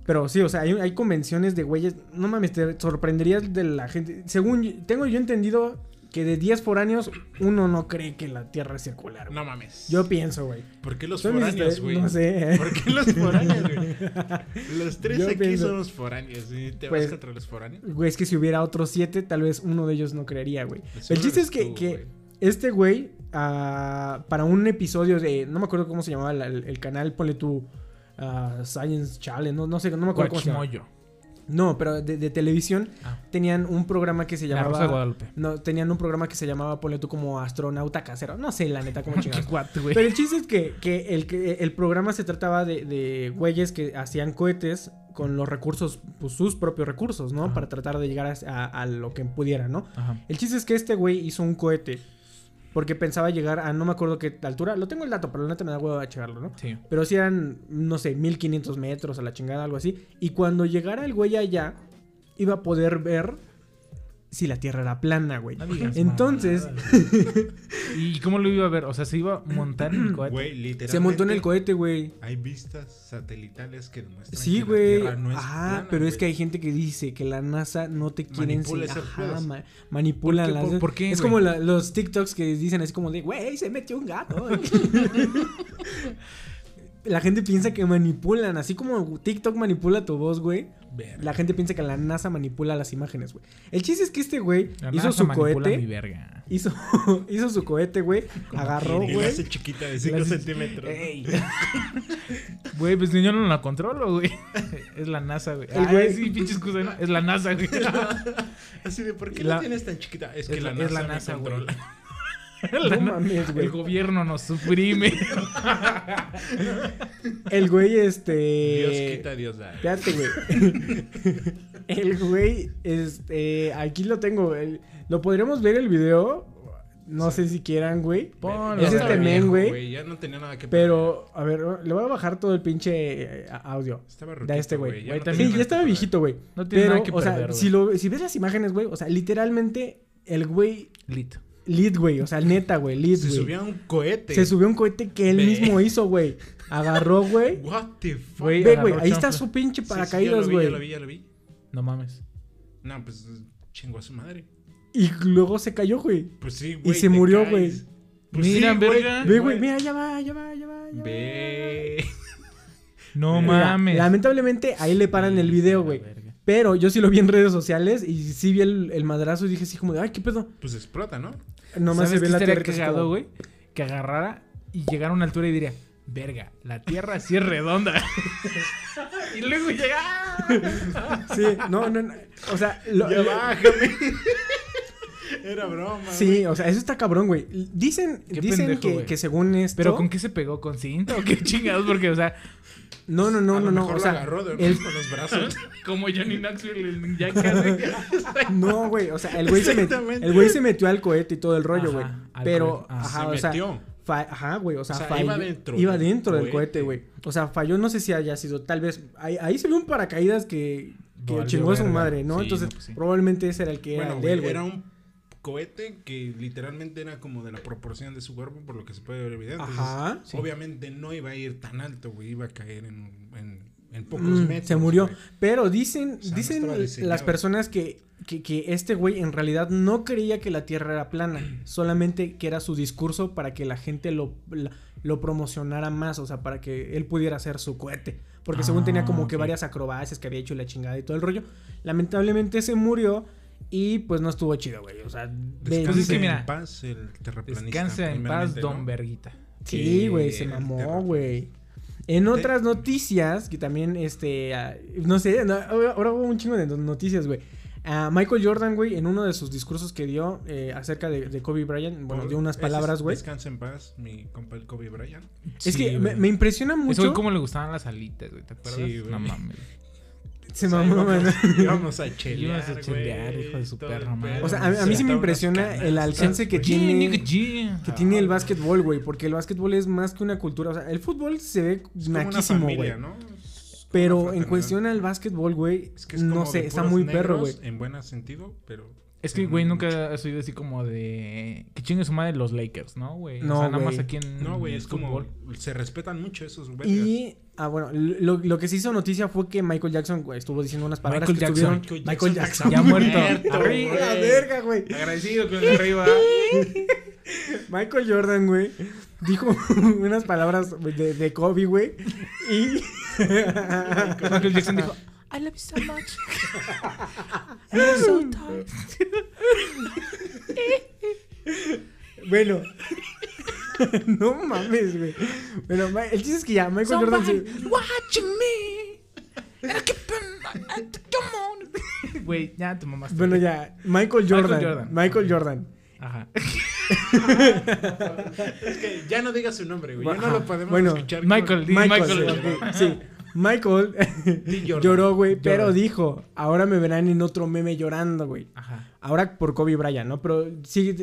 C: Pero sí, o sea, hay, hay convenciones de güeyes. No mames, te sorprenderías de la gente. Según yo- tengo yo entendido que de 10 foráneos, uno no cree que la Tierra es circular. güey.
H: No mames.
C: Yo pienso, güey.
H: ¿Por qué los foráneos, güey?
C: No sé.
H: ¿Por qué los foráneos, güey? Los tres
C: Yo
H: aquí
C: pienso-
H: somos foráneos. ¿sí? ¿Te
C: Pues-
H: vas contra los foráneos?
C: Güey, es que si hubiera otros 7, tal vez uno de ellos no creería, güey. El
H: Seguro
C: chiste es que,
H: tú,
C: que
H: güey.
C: este güey, ah, para un episodio de. No me acuerdo cómo se llamaba la- el, el canal, ponle tu Science Challenge, no, no sé, no me acuerdo cómo se llama. No, pero de, de televisión
D: Ah.
C: tenían un programa que se
D: La Rosa de
C: llamaba.
D: Guadalupe.
C: No, tenían un programa que se llamaba, ponle tú como astronauta casero. No sé, la neta, cómo chingados. Pero el chiste es que, que el, que el programa se trataba de, de güeyes que hacían cohetes con los recursos, pues sus propios recursos, ¿no?
D: Ajá.
C: Para tratar de llegar a, a- a lo que pudiera, ¿no?
D: Ajá.
C: El chiste es que este güey hizo un cohete porque pensaba llegar a no me acuerdo qué altura. Lo tengo el dato, pero la neta me da huevo a checarlo, ¿no?
D: Sí.
C: Pero si eran, no sé, 1500 metros a la chingada, algo así. Y cuando llegara el güey allá, iba a poder ver si la Tierra era plana, güey.
D: No digas
C: Entonces,
D: ¿Y cómo lo iba a ver? O sea, se iba a montar en el cohete.
H: Güey, literalmente.
C: se montó en el cohete, güey.
H: Hay vistas satelitales que demuestran
C: Sí,
H: que la
C: güey.
H: Tierra no es
C: Ah,
H: plana,
C: pero es que hay gente que dice que la NASA no te quiere
H: Manipula
C: enseñar. Ajá, ma- manipulan
D: ¿Por qué?
C: las.
D: ¿Por- por qué,
C: es
D: güey?
C: como la- los TikToks que dicen así como de, güey, se metió un gato. la gente piensa que manipulan, así como TikTok manipula tu voz, güey.
H: Verga.
C: La gente piensa que la NASA manipula las imágenes, güey. El chiste es que este güey
D: La
C: hizo
D: NASA
C: su
D: manipula mi
C: cohete.
D: verga.
C: Hizo, hizo su cohete, güey. Agarró,
H: Y la
C: güey.
H: hace chiquita de 5
D: La hace-
H: centímetros.
D: Ey. Güey, pues yo no la controlo, güey. Es la NASA, güey.
C: El
D: Ay,
C: güey-
D: sí, pinche excusa, ¿no? Es la NASA, güey.
H: Así de, ¿por qué
D: La-
H: la tienes tan chiquita? Es que
D: es
H: la,
D: la- es
H: NASA,
D: la
H: me
D: NASA, güey.
H: Controla.
D: La
C: No
D: na-
C: mames, güey.
D: El gobierno nos suprime.
C: El güey,
H: Dios
C: este.
H: quita, Dios da.
C: Espérate, güey. El güey, este. Aquí lo tengo. el- ¿Lo podríamos ver el video? No sé si quieran, güey.
D: Ponlo,
C: Es este men, güey.
H: Ya no tenía nada que
C: Pero, a ver, le voy a bajar todo el pinche eh, audio.
H: Estaba
C: De
H: ruquito,
C: este güey.
H: ya no
C: Sí, ya estaba viejito, güey.
D: No tiene
C: Pero,
D: nada que
C: o sea,
D: perder,
C: si, lo, si ves las imágenes, güey, o sea, literalmente el güey
D: Lit.
C: Lead, güey. O sea, neta, güey, lead,
H: Se
C: güey.
H: subió a un cohete.
C: Se subió a un cohete que él mismo hizo, güey. Agarró, güey.
H: What the fuck.
D: Güey,
C: Ve, güey, ahí está su pinche
H: Sí, sí, ya
C: paracaídas,
H: lo vi,
C: güey.
H: Ya lo vi, ya lo vi.
D: No mames.
H: No, pues chingó a su madre.
C: y luego se cayó, güey.
H: Pues sí, güey.
C: se
H: te
C: murió,
H: caes.
C: güey.
H: Pues
D: Mira,
H: sí, güey.
D: verga.
C: Ve, güey, mira, ya va, ya va, ya va. ya va.
H: Ve.
D: No
C: Mira,
D: mames.
C: Lamentablemente ahí le paran el video, güey. Pero yo sí lo vi en redes sociales y sí vi el, el madrazo y dije así como de, ay, ¿qué pedo?
H: Pues explota, ¿no?
C: Nomás se
D: ¿Sabes
C: ve la tierra que
D: cagado, güey? Que agarrara y llegara a una altura y diría, verga, la tierra sí es redonda. y luego llega.
C: Sí, no, no, no. O sea, lo-
H: Ya bájame. Era broma.
C: Sí, o sea, eso está cabrón, güey. Dicen,
D: Qué
C: dicen
D: pendejo,
C: que,
D: güey.
C: que según esto.
D: Pero con qué se pegó, con cinta o qué chingados, porque, o sea,
C: No, no,
H: A
C: no,
H: lo
C: no, no.
H: mejor
C: O sea,
H: lo agarró de
C: el-
H: con los brazos.
D: como Johnny Knoxville en Jackass.
C: No, güey. O sea, el güey se, met-
H: Exactamente.
C: el güey se metió al cohete y todo el rollo,
D: Ajá,
C: güey. Pero.
D: Ah,
C: ajá,
H: se
C: o sea.
H: metió.
C: Ajá, güey. O sea,
H: O sea,
C: falló-
H: iba dentro
C: Iba
H: del
C: dentro del
H: cohete.
C: güey. O sea, falló, no sé si haya sido, tal vez. Ahí, ahí se ve un paracaídas que, que chingó a su madre, ¿no?
D: Sí,
C: Entonces,
D: no, pues sí.
C: probablemente ese era el que era el de
H: güey,
C: él, güey.
H: era un cohete que literalmente era como de la proporción de su cuerpo, por lo que se puede ver evidente.
C: Ajá.
H: Entonces, Obviamente no iba a ir tan alto, güey. Iba a caer en, en, en pocos
C: Mm,
H: metros.
C: se murió.
H: güey.
C: Pero dicen,
H: O sea, no
C: dicen las personas que, que, que este güey en realidad no creía que la Tierra era plana, solamente que era su discurso para que la gente lo, la- lo promocionara más, o sea, para que él pudiera hacer su cohete. Porque según
D: Ah,
C: tenía como que
D: ok.
C: varias acrobacias que había hecho la chingada y todo el rollo. Lamentablemente se murió y pues no estuvo chido, güey. O sea, de-
H: Descanse
D: es que mira,
H: en paz el terraplanista.
D: Descansa en paz, Don
H: ¿no?
D: Verguita.
C: Sí, güey, se mamó, güey. En otras noticias, que también, este, ah, no sé, no, ahora hubo un chingo de no- noticias, güey. Ah, Michael Jordan, güey, en uno de sus discursos que dio eh, acerca de, de Kobe Bryant, bueno,
H: Por-
C: dio unas palabras,
H: es
C: güey.
H: Descansa en paz, mi compa el Kobe Bryant.
C: Es que me, impresiona mucho.
D: güey, cómo le gustaban las alitas, güey, ¿te acuerdas?
H: Sí, güey.
D: No mames.
C: Se
H: O sea,
C: mamó,
H: íbamos-
C: man.
H: Íbamos a chelear,
D: Íbamos a chelear, hijo de su madre.
H: pedo.
C: O sea, a, a mí sí me impresiona el alcance que tiene. Que tiene el básquetbol, güey, porque el básquetbol es más que una cultura. O sea, el fútbol se ve
H: Es
C: naquísimo, güey.
H: ¿no?
C: Pero en cuestión al básquetbol, güey,
H: Es que es
C: no sé, está muy perro, güey.
H: En buen sentido, pero.
D: Es que, güey, nunca has oído así como de... Que chingue su madre los Lakers, ¿no, güey?
C: No,
D: o sea, nada más aquí en.
H: No, güey, es como. Se respetan mucho esos güeyes.
C: Y, ah, bueno, lo, lo que se hizo noticia fue que Michael Jackson güey, estuvo diciendo unas palabras
D: Michael
C: que
D: Jackson.
H: Michael
C: Michael
H: Jackson
C: Jackson.
D: Ya muerto.
C: Arriba, la verga, güey.
D: Agradecido con el arriba.
C: Michael Jordan, güey, dijo unas palabras de, de Kobe, güey. Y...
D: Michael Jackson dijo... I love you so much. I'm so tired.
C: bueno. no mames, güey. Bueno, el chiste es que ya Michael Jordan se...
D: watching me. And I keep on- Come on. Güey, ya te mamaste.
C: Bueno, ya, Michael Jordan. Michael
D: Michael
C: Jordan.
D: Jordan. Ajá.
H: Es que ya no digas su nombre, güey. Ya no lo podemos
C: Bueno,
H: escuchar.
D: Michael,
H: con-
C: Michael,
D: Michael.
C: sí. Michael lloró, güey, pero dijo, ahora me verán en otro meme llorando, güey.
D: Ajá.
C: Ahora por Kobe Bryant, ¿no? Pero sí,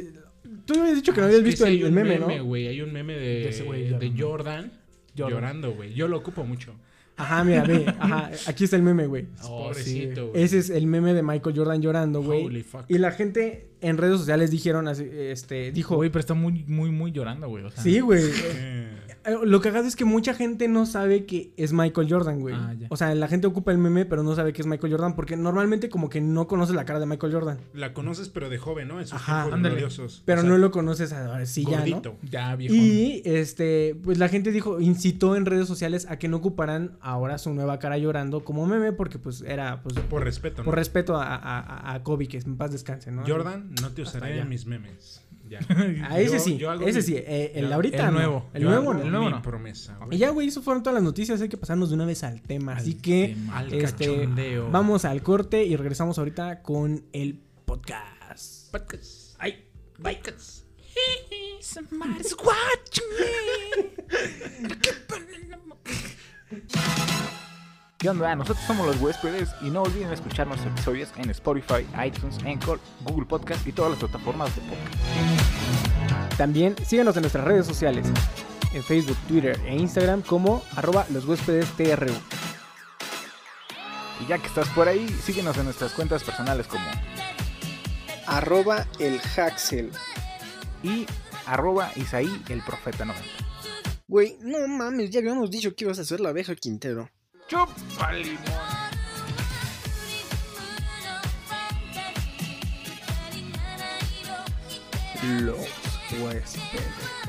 C: tú habías dicho que no
H: Ah,
C: habías visto
H: sí
C: el,
H: hay
C: el
H: un
C: meme, ¿no?
H: güey. Hay un meme de,
D: De ese güey
H: de. Jordan,
D: Jordan.
H: llorando, güey. Yo lo ocupo mucho.
C: Ajá, mira, ve. Ajá, aquí está el meme, güey.
D: Oh, sí.
H: Pobrecito, güey.
C: Ese es el meme de Michael Jordan llorando, güey.
H: Holy fuck.
C: Y la gente en redes sociales dijeron así, este, dijo,
D: Güey, pero está muy, muy, muy llorando, güey. O sea,
C: sí, güey.
H: Eh,
C: Lo cagado es que mucha gente no sabe que es Michael Jordan, güey.
D: Ah, ya.
C: o sea, la gente ocupa el meme, pero no sabe que es Michael Jordan, porque normalmente como que no conoces la cara de Michael Jordan.
H: La conoces, pero de joven, ¿no? En sus
C: Ajá,
H: gloriosos.
C: Pero
H: O sea,
C: no lo conoces ahora sí ya, ¿no?
H: gordito.
D: Ya, viejo.
C: Y este, pues la gente dijo, incitó en redes sociales a que no ocuparan ahora su nueva cara llorando como meme, porque pues era, pues,
H: Por respeto, ¿no?
C: por respeto a, a- Kobe, que en paz descanse, ¿no?
H: Jordan, no te usaré en mis memes. Ya.
C: A ese
H: Yo-
C: sí,
H: yo
C: ese sí, eh, el
H: yo-
C: ahorita
D: el
C: no.
D: nuevo.
C: el nuevo no.
D: el nuevo no.
H: promesa, güey.
C: Y ya, güey, eso fueron todas las noticias, hay que pasarnos de una vez al tema, así
D: Al
C: que
D: tema.
H: Al
C: este,
H: cachondeo.
C: vamos al corte y regresamos ahorita con el podcast. Ay, bye.
D: Somebody's watching
B: ¿Qué onda? Nosotros somos los huéspedes y no olviden escuchar nuestros episodios en Spotify, iTunes, Anchor, Google Podcast y todas las plataformas de podcast.
C: También síguenos en nuestras redes sociales, en Facebook, Twitter e Instagram como arroba los huéspedes TRU.
B: Y ya que estás por ahí, síguenos en nuestras cuentas personales como
C: Arroba el Haxel.
B: y arroba Isaí el Profeta 90.
F: Güey, no mames, ya habíamos dicho que ibas a hacer la abeja Quintero.
B: ¡Chupa limón!
C: Los huéspedes.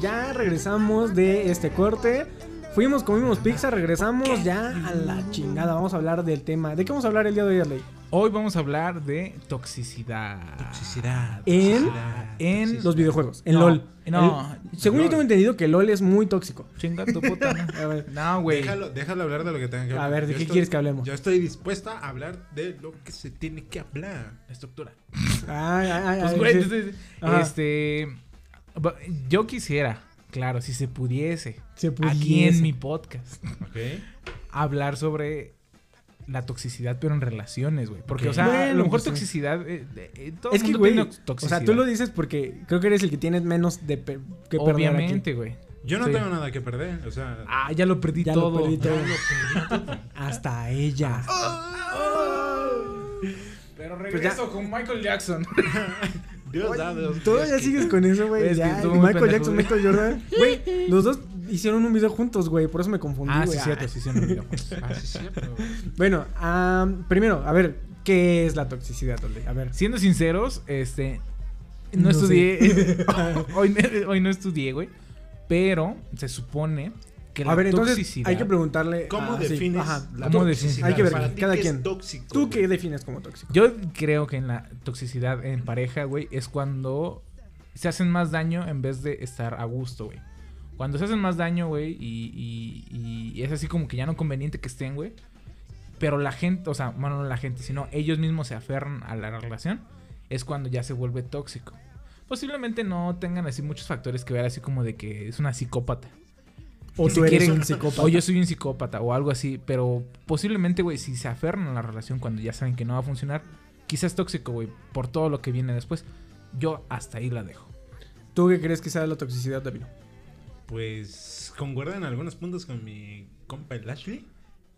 C: Ya regresamos de este corte. Fuimos, comimos pizza, regresamos ya a la chingada. Vamos a hablar del tema. ¿De qué vamos a hablar el día de hoy, Arley?
D: Hoy vamos a hablar de toxicidad.
H: Toxicidad.
C: En-
H: toxicidad,
D: en
H: toxicidad.
C: Los videojuegos, en
D: No,
C: LOL.
D: no.
C: El- según yo tengo entendido que LOL es muy tóxico.
D: Chinga tu puta. ¿no?
C: A ver,
D: No, güey.
H: Déjalo, déjalo hablar de lo que tenga que
C: A
H: hablar.
C: ver, ¿de
H: Yo
C: qué
H: estoy-
C: quieres que hablemos?
H: Yo estoy dispuesta a hablar de lo que se tiene que hablar.
D: Estructura.
C: Ay, ay, ay,
D: Pues, güey,
C: sí.
D: este. Yo quisiera, claro, si se pudiese,
C: Se
D: aquí
C: pudiese.
D: en mi podcast,
H: ¿Ok?
D: hablar sobre la toxicidad, pero en relaciones, güey. Porque, o sea, a lo mejor
C: pues
D: toxicidad. eh, eh, todo
C: Es
D: el
C: que, güey, o sea, tú lo dices porque creo que eres el que tienes menos de pe- que perder aquí.
D: Obviamente, güey.
H: Yo no
D: Sí.
H: tengo nada que perder. O sea,
D: Ah, ya lo perdí
C: Ya lo
D: todo.
C: perdí todo.
H: ya lo perdí todo.
C: Hasta ella.
D: Pero
C: Pues
D: regreso con Michael Jackson.
H: Dios da, Dios.
C: Todavía sigues con eso, güey.
D: Es que
C: Michael
D: pendejo,
C: Jackson. Michael Jordan. Güey, los dos hicieron un video juntos, güey. Por eso me confundí,
D: ah,
C: güey.
D: sí, cierto, sí, sí, no me dio.
H: Ah, sí, es cierto.
C: Bueno, am, primero, a ver, ¿qué es la toxicidad, Ole? A ver.
D: Siendo sinceros, este. No,
C: No
D: estudié. hoy, hoy no estudié, güey. Pero se supone que la
C: A ver, entonces
D: toxicidad.
C: hay que preguntarle.
H: ¿Cómo
C: ah, sí,
H: defines
C: ajá.
H: la
D: ¿Cómo
H: toxicidad?
C: Hay que ver,
H: Para ti,
C: cada
H: ¿qué es
C: quien.
H: tóxico,
C: ¿Tú
H: güey?
C: qué defines como tóxico?
D: Yo creo que en la toxicidad en pareja, güey, es cuando se hacen más daño en vez de estar a gusto, güey. Cuando se hacen más daño, güey, y, y- y es así como que ya no conveniente que estén, güey. Pero la gente, o sea, bueno, no la gente, sino ellos mismos se aferran a la relación, es cuando ya se vuelve tóxico. Posiblemente no tengan así muchos factores que ver así como de que es una psicópata.
C: O tú
D: si
C: eres
D: quieren-
C: un psicópata.
D: O yo soy un psicópata o algo así. Pero posiblemente, güey, si se aferran a la relación cuando ya saben que no va a funcionar, quizás tóxico, güey, por todo lo que viene después. Yo hasta ahí la dejo.
C: ¿Tú qué crees que sea la toxicidad, David?
H: Pues concuerdan algunos puntos con mi compa el Ashley.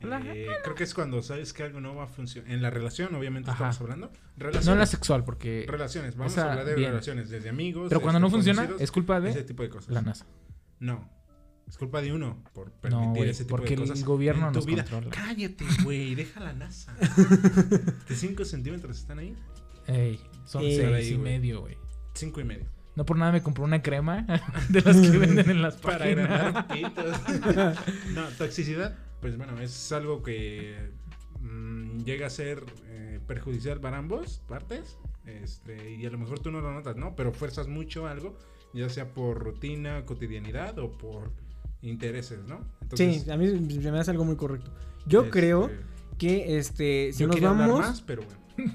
H: Eh, creo que es cuando sabes que algo no va a funcionar. En la relación, obviamente
D: Ajá.
H: estamos hablando.
D: No en la sexual, porque
H: Relaciones, vamos a hablar de
D: bien.
H: relaciones, desde amigos.
D: Pero cuando no funciona, es culpa de
H: ese tipo de cosas.
D: la NASA.
H: No. Es culpa de uno por permitir
D: No,
H: ese tipo
D: porque
H: de
D: el
H: cosas.
D: gobierno
H: en tu
D: nos
H: vida.
D: controla.
H: Cállate, güey, deja la NASA. ¿De 5 centímetros están ahí?
D: Ey, son
C: Ey,
D: seis
H: ahí,
D: y
H: güey.
D: medio, güey.
H: Cinco y medio.
D: No por nada me compré una crema de las que venden en las
H: Para
D: páginas.
H: agrandar pitos. no, toxicidad, pues bueno, es algo que mm, llega a ser eh, perjudicial para ambos partes. Este, y a lo mejor tú no lo notas, ¿no? Pero fuerzas mucho algo, ya sea por rutina, cotidianidad o por intereses, ¿no?
C: Sí, a mí se me hace algo muy correcto. Yo
H: este,
C: creo que, este, si
H: yo
C: nos vamos...
H: más, pero bueno.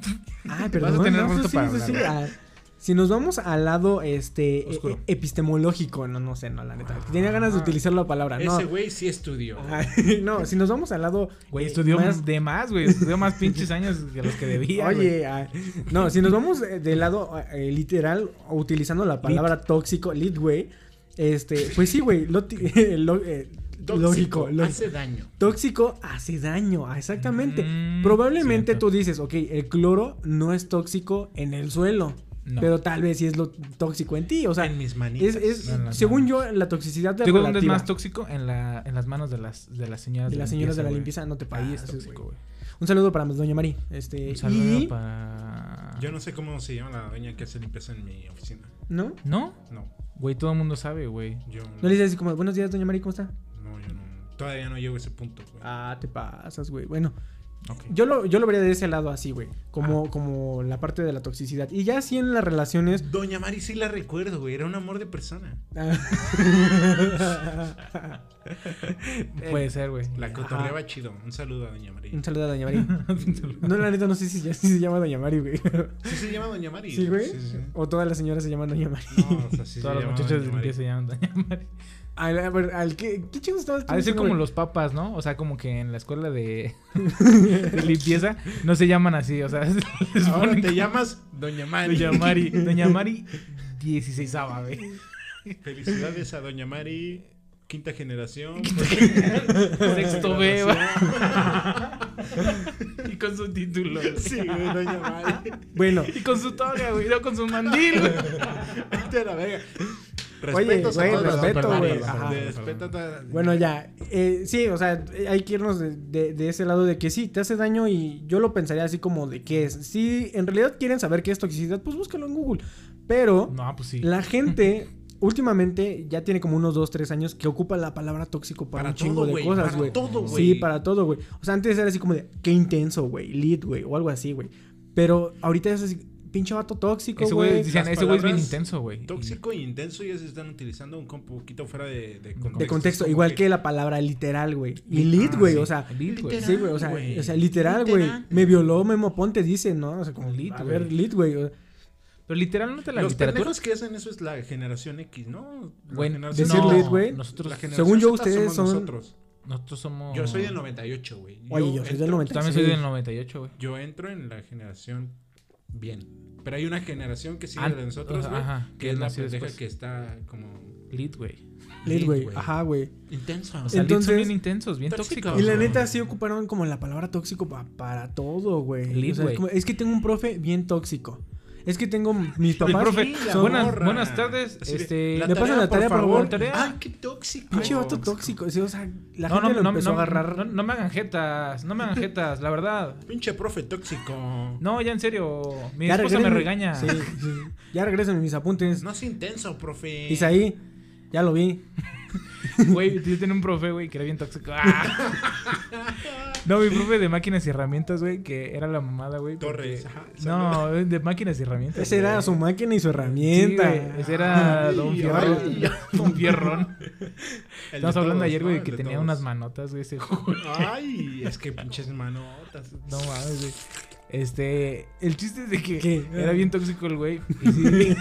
C: Ah,
D: Vas
C: perdón.
D: a tener
C: no,
D: para
C: sí,
D: hablar.
C: Si nos vamos al lado este e-
D: Oscuro.
C: e- epistemológico, no, no sé, no, la neta. Tenía ganas de utilizar la palabra, no.
H: Ese güey sí estudió.
C: Ay, no, si nos vamos al lado.
D: Güey,
C: eh,
D: estudió
C: más-
D: de más, güey. Estudió más pinches años que los que debía.
C: Oye, ay, no, si nos vamos eh, del lado eh, literal, utilizando la palabra tóxico, lit, güey. Este, pues sí, güey. lo ti- lo- eh, lógico,
H: hace daño.
C: Tóxico hace daño, ah, exactamente.
D: Mm,
C: Probablemente
D: cierto.
C: tú dices, ok, el cloro no es tóxico en el suelo.
D: No.
C: Pero tal vez sí es lo tóxico en ti. O sea,
H: en mis manitas.
C: es, es-
D: No,
C: según
D: manos.
C: yo, la toxicidad de
D: ¿Digo dónde es más tóxico? En, la, en las manos de las, de las señoras
C: de las señoras de la limpieza, no te
D: Ahí es
C: pases,
D: tóxico,
C: güey.
D: güey.
C: Un saludo para Doña Mari. Este,
D: Un saludo
C: y...
D: para...
H: Yo no sé cómo se llama la doña que hace limpieza en mi oficina.
C: ¿No?
D: ¿No?
H: No,
D: Güey, todo el mundo sabe, güey.
H: yo
C: No
H: no.
C: le dices así como, buenos días, Doña Mari, ¿cómo está?
H: No, yo no. Todavía no llego a ese punto, güey.
C: Ah, te pasas, güey. Bueno, Yo lo, yo lo vería de ese lado así, güey. Como, como la parte de la toxicidad. Y ya así en las relaciones.
H: Doña Mari sí la recuerdo, güey. Era un amor de persona.
C: ah,
D: Puede ser, güey.
H: La cotorreaba chido. Un saludo a Doña Mari.
C: Un saludo a Doña Mari. No, la neta, no sé si, ya- si se llama Doña Mari, güey.
H: Sí se llama Doña Mari.
C: ¿Sí, güey?
H: Sí, sí, sí.
C: O todas las señoras se llaman Doña Mari.
H: No, o sea, sí
D: Todas
H: se
D: las
H: llama
D: muchachas de limpieza se llaman Doña Mari.
C: Al, a ver, al que, ¿qué chingos estabas
D: Ha de ser
C: diciendo,
D: como los papas, ¿no? O sea, como que en la escuela de, de limpieza no se llaman así, o sea, les
H: Ahora te
D: como
H: llamas Doña Mari.
D: Doña Mari. Doña Mari 16 güey.
H: Felicidades a Doña Mari. Quinta generación.
D: Sexto B. Y con su título. güey.
H: Sí, güey, Doña Mari.
C: Bueno,
D: Y con su toga, güey. No con su mandil, güey.
H: Vete a verga.
C: Oye, güey, respeto, güey. Ajá.
H: Respeto
C: bueno, ya. Eh, sí, o sea, hay que irnos de, de- de ese lado de que sí, te hace daño y yo lo pensaría así como de qué es. Si en realidad quieren saber qué es toxicidad, pues búscalo en Google. Pero
D: No, pues sí.
C: la gente últimamente ya tiene como unos 2, 3 años que ocupa la palabra tóxico para,
H: Para
C: un chingo
H: todo,
C: de
H: güey,
C: cosas,
H: para
C: güey.
H: todo, güey.
C: Sí, para todo, güey. O sea, antes era así como de qué intenso, güey, lead, güey, o algo así, güey. Pero ahorita es así, pinche vato tóxico,
D: Ese güey,
H: Las
D: ese güey es bien intenso, güey.
H: Tóxico e intenso ya se están utilizando un poquito fuera de, de contexto.
C: De contexto, igual que... la palabra literal, güey. Y lead,
H: Ah,
C: güey,
H: sí.
C: o sea,
D: Elite, güey.
C: Sí, güey, o sea,
H: güey.
C: o sea, literal, güey. Me violó Memo Ponte, dice, ¿no? O sea, como,
D: Lit,
C: a
D: güey.
C: ver, lit, güey.
D: Pero literal, no te la
H: Los
D: literatura.
H: pendejos que hacen eso es la generación X, ¿no? La
D: Güey,
H: generación-
C: decir
D: no,
C: lit, güey.
D: Nosotros,
H: la generación
C: Según yo, ustedes
H: somos
C: son-
H: Nosotros.
D: nosotros somos.
H: Yo soy del 98, güey.
C: Oye, yo soy del
H: entro-
C: 90.
D: También soy del 98, güey.
H: Yo entro en la generación bien. Pero hay una generación que sigue de nosotros, güey. que es la pendeja
D: después.
H: que está como...
D: Lit, güey.
C: Lit, güey.
H: güey.
C: Ajá, güey.
H: Intenso.
D: O sea,
C: Entonces-
D: son bien intensos, bien
H: Tóxico.
D: tóxicos.
C: Y la neta sí ocuparon como la palabra tóxico pa- para todo, güey. O sea, es que tengo un profe bien tóxico. Es que tengo mis papás.
D: profe,
C: son-
D: buenas, tardes. Este,
H: la
C: ¿Me pasan la tarea, por favor?
H: Ay, qué tóxico.
C: Pinche vato tóxico. Sí, o sea, la
D: no,
C: gente
D: no,
C: lo
D: no,
C: empezó
D: no,
C: a agarrar.
D: no, no me hagan jetas, no me hagan jetas, la verdad.
H: Pinche profe tóxico.
D: No, ya en serio, mi
C: Ya
D: esposa me
C: regresen-
D: regaña.
C: Sí, sí. Ya regresan mis apuntes.
H: No es intenso, profe.
C: Isaí, ya lo vi.
D: Güey, yo tenía un profe, güey, que era bien tóxico. ¡Ah! No, mi profe de máquinas y herramientas, güey, que era la mamada, güey.
H: Torres. ajá,
D: No, de máquinas y herramientas.
C: Ese era su máquina y su
D: Sí,
C: herramienta.
D: güey, ese era Don Fierro. Don Fierrón. Estamos
H: de
D: hablando
H: todos,
D: ayer, güey,
H: ¿no?
D: que tenía
H: todos.
D: unas manotas, güey, ese.
H: Ay, es que pinches manotas.
D: No mames, güey. Este, el chiste es de que
C: ¿Qué?
D: era bien tóxico el güey. Y sí,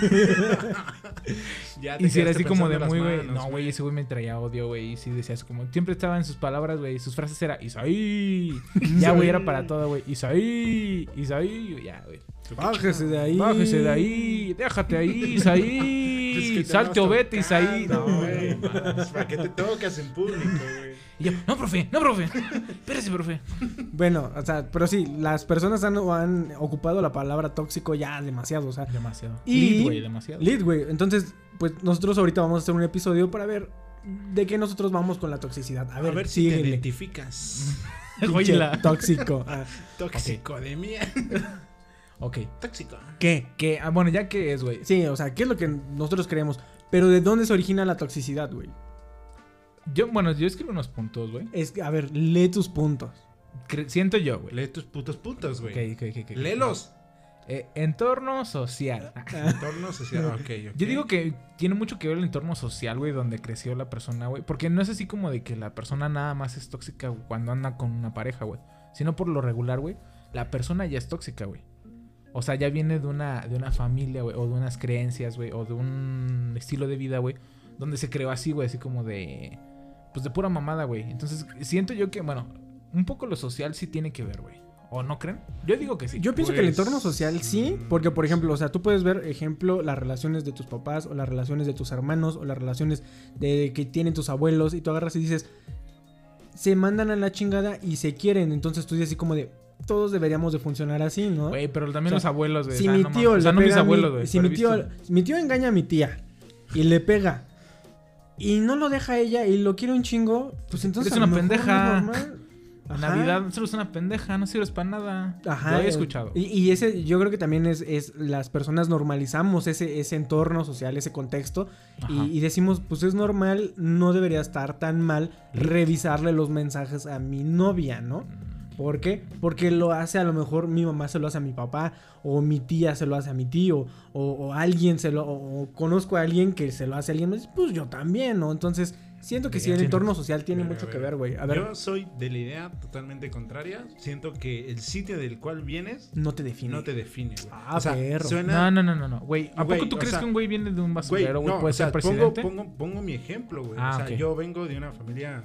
H: Ya te
D: y sí era así como de muy, güey. No, güey, ese güey me traía odio, güey. Y sí decías como, siempre estaba en sus palabras, güey. Sus frases era Isaí. Ya, güey, era para todo, güey. Isaí, Isaí. Ya, güey.
C: Bájese de ahí.
D: Bájese de ahí, déjate ahí,
H: Es
D: Isaí.
H: que te
D: Salte o vete, Isaí. No, güey.
H: ¿Para qué te tocas en público, güey?
D: Y yo, no, profe, no, profe. Espérese, profe.
C: Bueno, o sea, pero sí, las personas han, han ocupado la palabra tóxico ya demasiado, o sea.
D: Demasiado.
C: Y-
D: Lit, güey, demasiado.
C: Lead, güey. Entonces, pues nosotros ahorita vamos a hacer un episodio para ver de qué nosotros vamos con la toxicidad. A
H: A
C: ver,
H: si te identificas.
D: Oíla.
C: Tóxico. Ah,
H: Tóxico de mierda.
D: Ok.
H: Tóxico.
C: ¿Qué?
D: Que, ah, bueno, ya que es, güey.
C: Sí, o sea, ¿qué es lo que nosotros creemos? Pero ¿de dónde se origina la toxicidad, güey?
D: Yo, bueno, yo escribo unos puntos, güey.
C: Es que, a ver, lee tus puntos.
D: Cre- Siento yo, güey.
H: Lee tus putos puntos, güey.
D: ok, ok, ok.
H: Léelos.
D: Eh, entorno social.
H: Entorno social. Ok, ok.
D: Yo digo que tiene mucho que ver el entorno social, güey, donde creció la persona, güey. Porque no es así como de que la persona nada más es tóxica cuando anda con una pareja, güey. Sino por lo regular, güey, la persona ya es tóxica, güey. O sea, ya viene de una, de una familia, güey, o de unas creencias, güey, o de un estilo de vida, güey, donde se creó así, güey, así como de. Pues de pura mamada, güey. Entonces, siento yo que, bueno, un poco lo social sí tiene que ver, güey. ¿O no creen? Yo digo que sí.
C: Yo pienso que el
H: Pues,
C: entorno social sí,
H: mm.
C: porque por ejemplo, o sea, tú puedes ver, ejemplo, las relaciones de tus papás o las relaciones de tus hermanos o las relaciones de que tienen tus abuelos y tú agarras y dices, se mandan a la chingada y se quieren, entonces tú dices así como de, todos deberíamos de funcionar así, ¿no?
D: Güey, pero también
C: O sea,
D: los abuelos, güey.
C: si
D: o sea,
C: mi tío
D: mames. O sea,
C: le
D: no mis abuelos, güey.
C: si mi tío, mi tío engaña a mi tía y le pega y no lo deja ella y lo quiere un chingo, pues entonces lo
D: una
C: es
D: pendeja. Navidad solo es una pendeja, no sirves para nada.
C: Ajá.
D: Lo he
C: eh,
D: escuchado.
C: Y, y ese, yo creo que también es, es las personas normalizamos ese, ese entorno social, ese contexto. Y, y decimos, pues es normal, no debería estar tan mal revisarle los mensajes a mi novia, ¿no? ¿Por qué? Porque lo hace a lo mejor mi mamá se lo hace a mi papá, o mi tía se lo hace a mi tío, o, o alguien se lo, o, o conozco a alguien que se lo hace a alguien más, pues yo también, ¿no? Entonces, siento que sí, el entorno social tiene mucho que ver, güey. A ver,
H: Yo soy de la idea totalmente contraria. Siento que el sitio del cual vienes
C: no te define.
H: no te define, güey.
C: Ah, perro.
H: suena...
D: No, no, no, no, no. Güey, ¿a poco tú
H: o
D: crees
H: sea,
D: que un güey viene de un basurero, güey?
H: no,
D: puede
H: o sea,
D: ser
H: pongo,
D: presidente.
H: pongo, pongo mi ejemplo, güey.
D: Ah,
H: o sea, yo vengo de una familia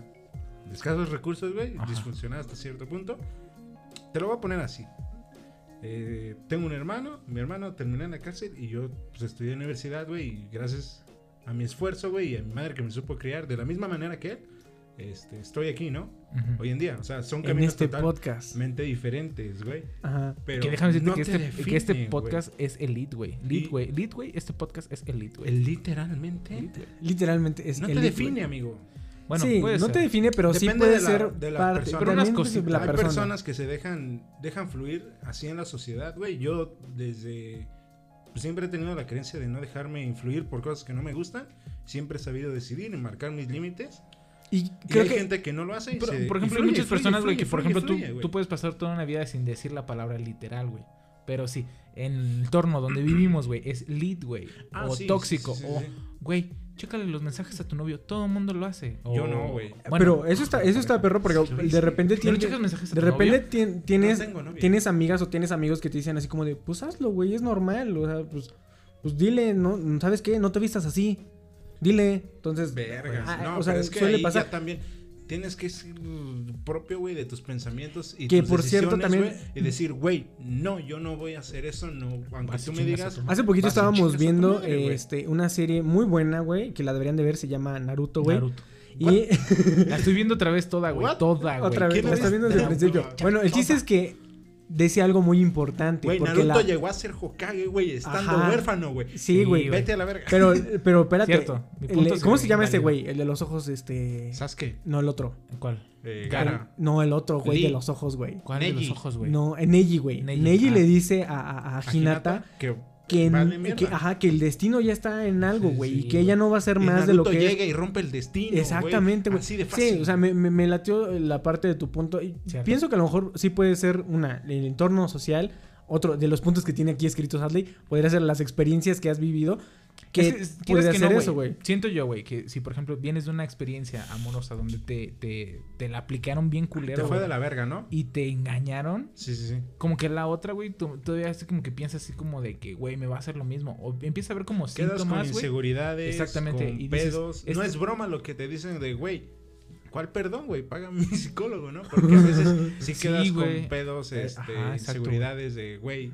H: de escasos recursos, güey, disfuncional hasta cierto punto. Te lo voy a poner así. Eh, tengo un hermano, mi hermano terminó en la cárcel y yo pues, estudié en la universidad, güey, y gracias a mi esfuerzo, güey, y a mi madre que me supo criar de la misma manera que él, este, estoy aquí, ¿no?
D: Ujú.
H: Hoy en día, o sea, son caminos
C: este
H: totalmente diferentes, güey.
C: Ajá.
H: Pero
D: Que déjame decirte
H: no
D: que,
H: te
D: este, que este
H: define,
D: podcast es elite, güey. Elite, güey. Elite, güey. Este podcast es elite,
H: güey. Literalmente.
C: Literalmente es
H: No te
C: elite,
H: define,
C: güey.
H: amigo.
D: Bueno,
C: sí,
D: puede
C: no
D: ser.
C: te define, pero sí
H: Depende
C: puede
H: de la-
C: ser
H: de la
C: parte.
H: persona.
D: Pero unas cositas.
C: la
H: Hay
C: persona.
H: personas que se dejan, dejan fluir así en la sociedad, güey. Yo desde... pues, siempre he tenido la creencia de no dejarme influir por cosas que no me gustan. Siempre he sabido decidir y marcar mis límites.
C: Y
H: Y
C: creo
H: hay
C: que
H: gente que no lo hace. y
D: Pero,
H: se-
D: por
H: y
D: ejemplo, hay
H: fluye,
D: muchas
H: fluye,
D: personas, güey, que por
H: fluye,
D: ejemplo tú,
H: fluye, güey.
D: tú puedes pasar toda una vida sin decir la palabra literal, güey. Pero sí, en el entorno donde vivimos, güey, es lit, güey.
H: Ah,
D: o
H: sí,
D: tóxico.
H: sí, sí,
D: o,
H: sí.
D: güey, chécale los mensajes a tu novio. Todo el mundo lo hace.
H: Yo no, güey.
D: Bueno,
C: pero eso está, eso está perro porque
H: Sí,
C: de repente
D: ¿no le
C: tienes.
D: mensajes a
C: De
D: tu
C: repente
D: novio?
C: tien- tienes,
H: No tengo novia.
C: tienes amigas o tienes amigos que te dicen así como de, pues hazlo, güey, es normal. O sea, pues, pues dile, ¿no? ¿Sabes qué? No te vistas así. Dile. Entonces,
H: Vergas.
C: ah,
H: no,
C: o sea,
H: pero es que
C: suele
H: ahí
C: pasar.
H: ya también tienes que ser propio, güey, de tus pensamientos y
C: Que,
H: tus
C: por cierto, también-
H: güey, y decir, güey, no, yo no voy a hacer eso, no, aunque tú me digas.
C: Hace poquito estábamos viendo
H: madre,
C: este, una serie muy buena, güey, que la deberían de ver, se llama Naruto, güey.
D: Naruto.
C: Y
D: La estoy viendo otra vez toda, güey. Toda, güey.
C: otra vez,
H: ¿quién
C: la
H: es?
C: está viendo desde el principio. Bueno, el chiste es que decía algo muy importante.
H: Güey,
C: porque
H: Naruto
C: la...
H: llegó a ser Hokage, güey, estando
C: Ajá.
H: huérfano, güey.
C: Sí, güey.
H: Vete a la verga.
C: Pero, pero espérate.
D: Cierto,
C: El- ¿Cómo se llama este güey? El de los ojos, este.
H: Sasuke,
C: No, el otro.
D: ¿Cuál?
H: eh,
C: El-
H: Gara.
C: No, el otro, güey, de los ojos, güey.
D: ¿Cuál de
H: Neji.
D: los ojos, güey?
C: No, en Neji, güey.
D: Neji,
C: Neji
D: ah.
C: le dice a, a, a
H: a
C: Hinata
H: que,
C: que,
H: vale mierda.
C: que, ajá, que el destino ya está en algo, güey.
D: sí,
C: y que ella no va a ser
H: Y
C: más de lo
H: Naruto
C: que es.
H: llega y rompe el destino.
C: Exactamente, güey.
H: Así de fácil.
C: Sí, o sea, me, me, me latió la parte de tu punto.
D: Cierto.
C: pienso que a lo mejor sí puede ser una, el entorno social. Otro de los puntos que tiene aquí escrito Hadley, podría ser las experiencias que has vivido. Que
D: Es- no,
C: eso, güey.
D: Siento yo, güey, que si por ejemplo vienes de una experiencia amorosa donde te, te, te la aplicaron bien
H: Te
D: culero
H: fue
D: güey,
H: de la verga, ¿no?
D: y te engañaron,
H: Sí, sí, sí.
D: como que la otra, güey, todavía así como que piensas así como de que, güey, me va a hacer lo mismo. O empieza a ver como
H: Quedas con
D: síntomas, güey.
H: inseguridades,
D: Exactamente,
H: con
D: y dices,
H: pedos. No es broma lo que te dicen de, güey, ¿cuál perdón, güey? Paga mi psicólogo, ¿no? Porque a veces sí quedas con pedos,
D: Eh,
H: este,
D: ajá,
H: inseguridades de, güey,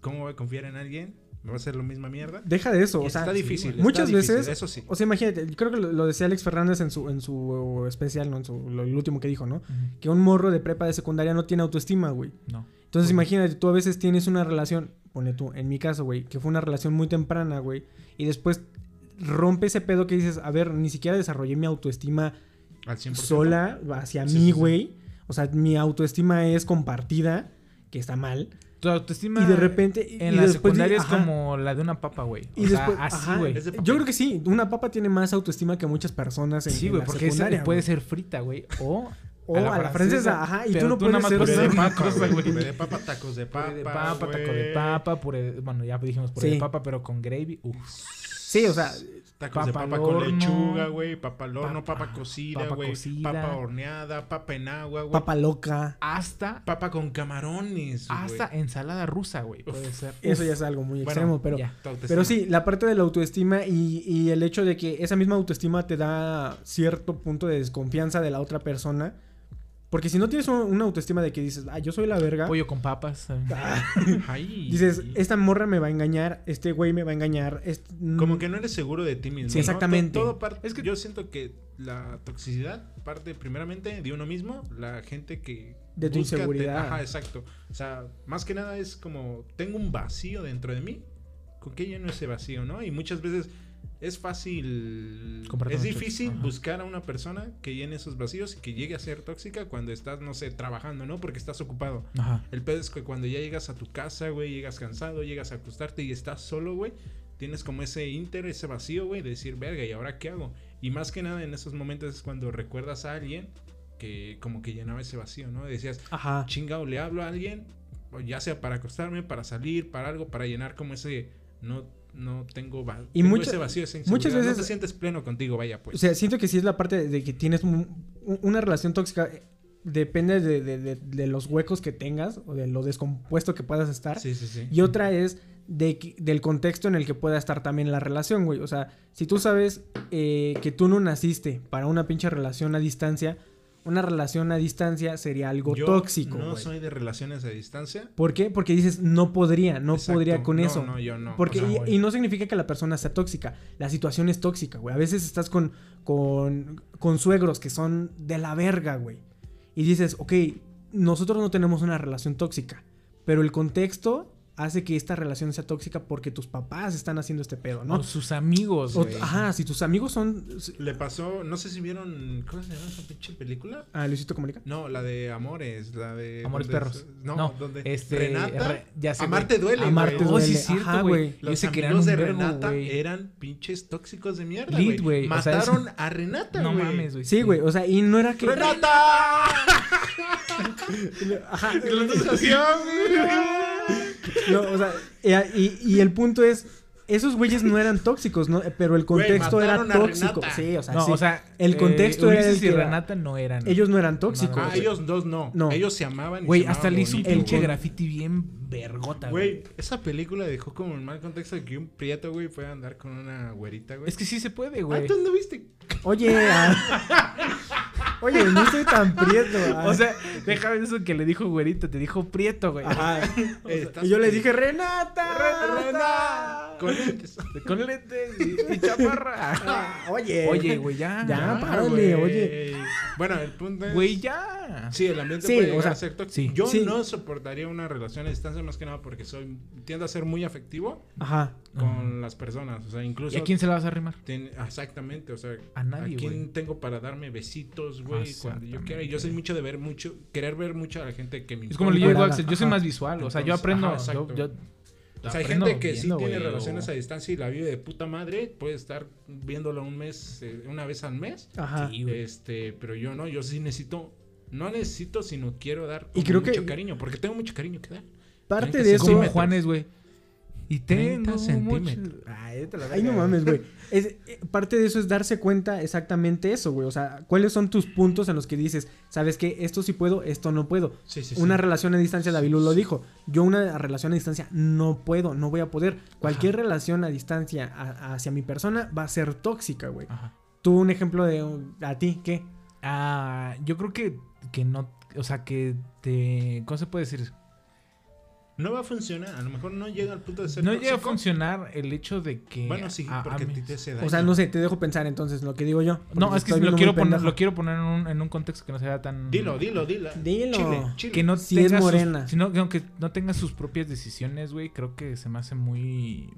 H: ¿cómo voy a confiar en alguien? ¿Me va a hacer lo misma mierda?
C: Deja de eso,
H: Y
C: o sea,
H: está difícil. está
C: muchas
H: difícil,
C: veces-
H: Eso sí.
C: O sea, imagínate, creo que lo, lo decía Alex Fernández en su, en su especial, ¿no? En su, lo, el último que dijo, ¿no? Que un morro de prepa de secundaria no tiene autoestima, güey.
D: No.
C: Entonces imagínate, tú a veces tienes una relación, pone tú, en mi caso, güey, que fue una relación muy temprana, güey, y después rompe ese pedo que dices, a ver, ni siquiera desarrollé mi autoestima
H: Al 100%.
C: sola hacia
H: Sí,
C: mí,
H: sí, sí.
C: güey. O sea, mi autoestima es compartida, que está mal.
D: Tu autoestima
C: Y de repente... y-
D: en
C: y
D: la secundaria es como la de una papa, güey. O
C: Y
D: sea,
C: después,
D: así, güey.
C: Yo creo que sí, una papa tiene más autoestima que muchas personas en,
D: Sí, güey,
C: la
D: porque esa
C: secundaria,
D: puede
C: güey.
D: ser frita, güey. O,
C: O a la francesa, ajá, y tú no
D: nada
C: puedes
D: más
C: ser
H: de papa,
D: cosa,
H: güey.
D: güey.
H: Puré de papa, tacos de papa,
D: Puré de papa, taco de papa, puré de- bueno, ya dijimos puré
C: Sí.
D: de papa, pero con gravy. Uf.
C: Sí, o sea,
H: Tacos de
D: Papa
H: con lechuga, güey. Papa al horno,
D: Papa-
H: papa cocida, güey. Papa horneada, papa en agua, güey.
C: papa loca.
D: Hasta,
H: Papa con camarones,
D: hasta ensalada rusa, güey. Puede ser.
C: Eso ya es algo muy
H: Bueno,
C: extremo, pero...
D: ya.
C: Pero sí, la parte de la autoestima y, y el hecho de que esa misma autoestima te da cierto punto de desconfianza de la otra persona. Porque si no tienes un- una autoestima de que dices, ah, yo soy la verga.
D: Pollo con papas. eh.
H: Ay.
C: Dices, esta morra me va a engañar, este güey me va a engañar. este-
H: Como que no eres seguro de ti mismo.
C: Sí,
H: ¿no?
C: exactamente.
H: To- Todo parte,
D: Es que-
H: yo siento que la toxicidad parte primeramente de uno mismo, la gente que
C: De tu
H: busca te-
C: inseguridad.
H: Ajá, exacto. O sea, más que nada es como tengo un vacío dentro de mí. ¿Con qué lleno ese vacío, no? Y muchas veces es fácil, es difícil buscar a una persona que llene esos vacíos y que llegue a ser tóxica cuando estás, no sé, trabajando, ¿no? Porque estás ocupado.
D: Ajá.
H: El pedo es que cuando ya llegas a tu casa, güey, llegas cansado, llegas a acostarte y estás solo, güey, tienes como ese inter, ese vacío, güey, de decir, verga, ¿y ahora qué hago? Y más que nada en esos momentos es cuando recuerdas a alguien que como que llenaba ese vacío, ¿no? Decías,
C: Ajá.
H: chingado, le hablo a alguien, ya sea para acostarme, para salir, para algo, para llenar como ese, no, no tengo, va-
C: Y
H: tengo
C: mucha-
H: ese vacío, esa
C: muchas veces-
H: no te sientes pleno contigo, vaya,
C: O
H: pues.
C: sea, siento que sí es la parte de que tienes un- un- una relación tóxica. eh, Depende de, de- de- de los huecos que tengas o de lo descompuesto que puedas estar.
H: sí, sí, sí.
C: Y otra es del contexto en el que pueda estar también la relación, güey. O sea, si tú sabes eh, que tú no naciste para una pinche relación a distancia, una relación a distancia sería algo
H: Yo
C: tóxico,
H: no soy de relaciones a distancia.
C: ¿Por qué? Porque dices, no podría, no
H: Exacto.
C: podría con
H: No,
C: eso.
H: No, yo no.
C: Porque,
H: O sea,
C: y- y, no significa que la persona sea tóxica. La situación es tóxica, güey. A veces estás con, con, con suegros que son de la verga, güey. Y dices, ok, nosotros no tenemos una relación tóxica. Pero el contexto hace que esta relación sea tóxica porque tus papás están haciendo este pedo, ¿no?
D: O sus amigos,
C: O-
D: güey.
C: ajá, si tus amigos son...
H: Le pasó, no sé si vieron, ¿cómo se llama esa pinche película?
C: Ah, Luisito Comunica.
H: No, la de Amores, la de...
D: Amores
H: donde-
D: perros.
H: No,
D: No,
H: donde
D: este,
H: Renata,
D: re- ya sé,
H: Amarte
D: güey.
H: duele,
C: Amarte
H: güey.
D: Oh, sí,
C: duele.
D: es cierto,
C: Ajá,
D: güey.
H: Los amigos de
D: vergo,
H: Renata eran pinches tóxicos de mierda,
D: Lead,
H: güey.
D: güey, o sea,
H: Mataron
D: es-
H: a Renata,
D: No
H: güey.
D: mames, güey.
C: Sí, güey, o sea, y no era que...
H: ¡Renata!
C: Ajá.
H: Y los dos hacían, güey.
C: No, o sea, y, y el punto es, esos güeyes no eran tóxicos, ¿no? Pero el
H: Güey,
C: contexto era tóxico. Sí, o sea,
D: No,
C: sí.
D: o sea,
C: el
D: eh,
C: contexto era
D: Ulises
C: el que
D: y
C: era-
D: Renata no eran.
C: Ellos no eran tóxicos.
H: Ah, ellos dos no.
C: No.
H: Ellos se amaban y
D: Güey,
H: se
D: hasta le hizo un pinche graffiti bien vergota, güey.
H: Güey, esa película dejó como en mal contexto de que un prieto, güey, fue a andar con una güerita, güey.
D: Es que sí se puede,
H: Ah,
D: güey.
H: ¿tú no viste?
C: Oye, ah, oye, no estoy tan prieto. ah.
D: O sea, déjame eso que le dijo güerito, te dijo prieto, güey.
C: Ajá. Y yo le dije, Renata,
H: Renata. Con lentes.
D: Con lentes y, y chaparra.
C: Ah, oye.
D: Oye, güey, ya.
C: Ya,
H: Ah,
C: párale,
H: güey.
C: oye.
H: Bueno, el punto es...
D: Güey, ya.
H: Sí, el ambiente
C: Sí,
H: puede
C: o
H: llegar
C: sea,
H: a ser tóxico.
D: sí.
H: Yo
C: Sí.
H: no soportaría una relación a distancia más que nada porque soy tiendo a ser muy afectivo
C: Ajá.
H: con las personas, o sea,
D: ¿Y
H: incluso
D: a quién se la vas a arrimar?
H: tiene- exactamente, o sea,
D: A nadie,
H: quién
D: güey.
H: tengo para darme besitos, güey, cuando yo quiera. Y yo soy mucho de ver mucho, querer ver mucho a la gente que me
D: Es como le digo. Axel, yo soy más visual, o sea, yo aprendo,
H: ajá,
D: yo,
H: exacto.
D: yo
H: O sea, hay gente que sí tiene relaciones
D: o-
H: a distancia y la vive de puta madre, puede estar viéndolo un mes, eh, una vez al mes.
C: Ajá.
D: Sí.
H: Este, pero yo no, yo sí necesito, no necesito, sino quiero dar
C: Y creo que-
H: mucho cariño, porque tengo mucho cariño que dar.
C: Parte
H: 30
C: de eso.
D: Juanes, güey. Y
H: 30
D: tengo
H: centímetros.
D: mucho- Ay, te la
C: Ay, no mames, güey. Es- eh, parte de eso es darse cuenta exactamente eso, güey. O sea, ¿cuáles son tus puntos en los que dices, sabes qué? Esto sí puedo, esto no puedo.
H: Sí, sí,
C: Una relación a distancia, David lo dijo. Yo una relación a distancia no puedo, no voy a poder. Cualquier relación a distancia a- hacia mi persona va a ser tóxica, güey.
D: Ajá.
C: Tú un ejemplo de a ti, ¿qué?
D: Ah, yo creo que, que no, o sea, que te, ¿cómo se puede decir?
H: No va a funcionar, a lo mejor no llega al punto de ser
D: No llega a funcionar el hecho de que...
H: Bueno, sí,
D: a-
H: porque a
D: mí-
H: ti te hace daño.
C: O sea, no sé, te dejo pensar entonces lo que digo yo.
D: No, es que lo quiero, poner, lo quiero poner en un, en un contexto que no sea tan...
H: Dilo, dilo, dilo.
C: Dilo.
H: Chile, chile.
D: Que no
C: Si es
D: tenga sus-
C: morena.
D: sino que aunque no tenga sus propias decisiones, güey, creo que se me hace muy...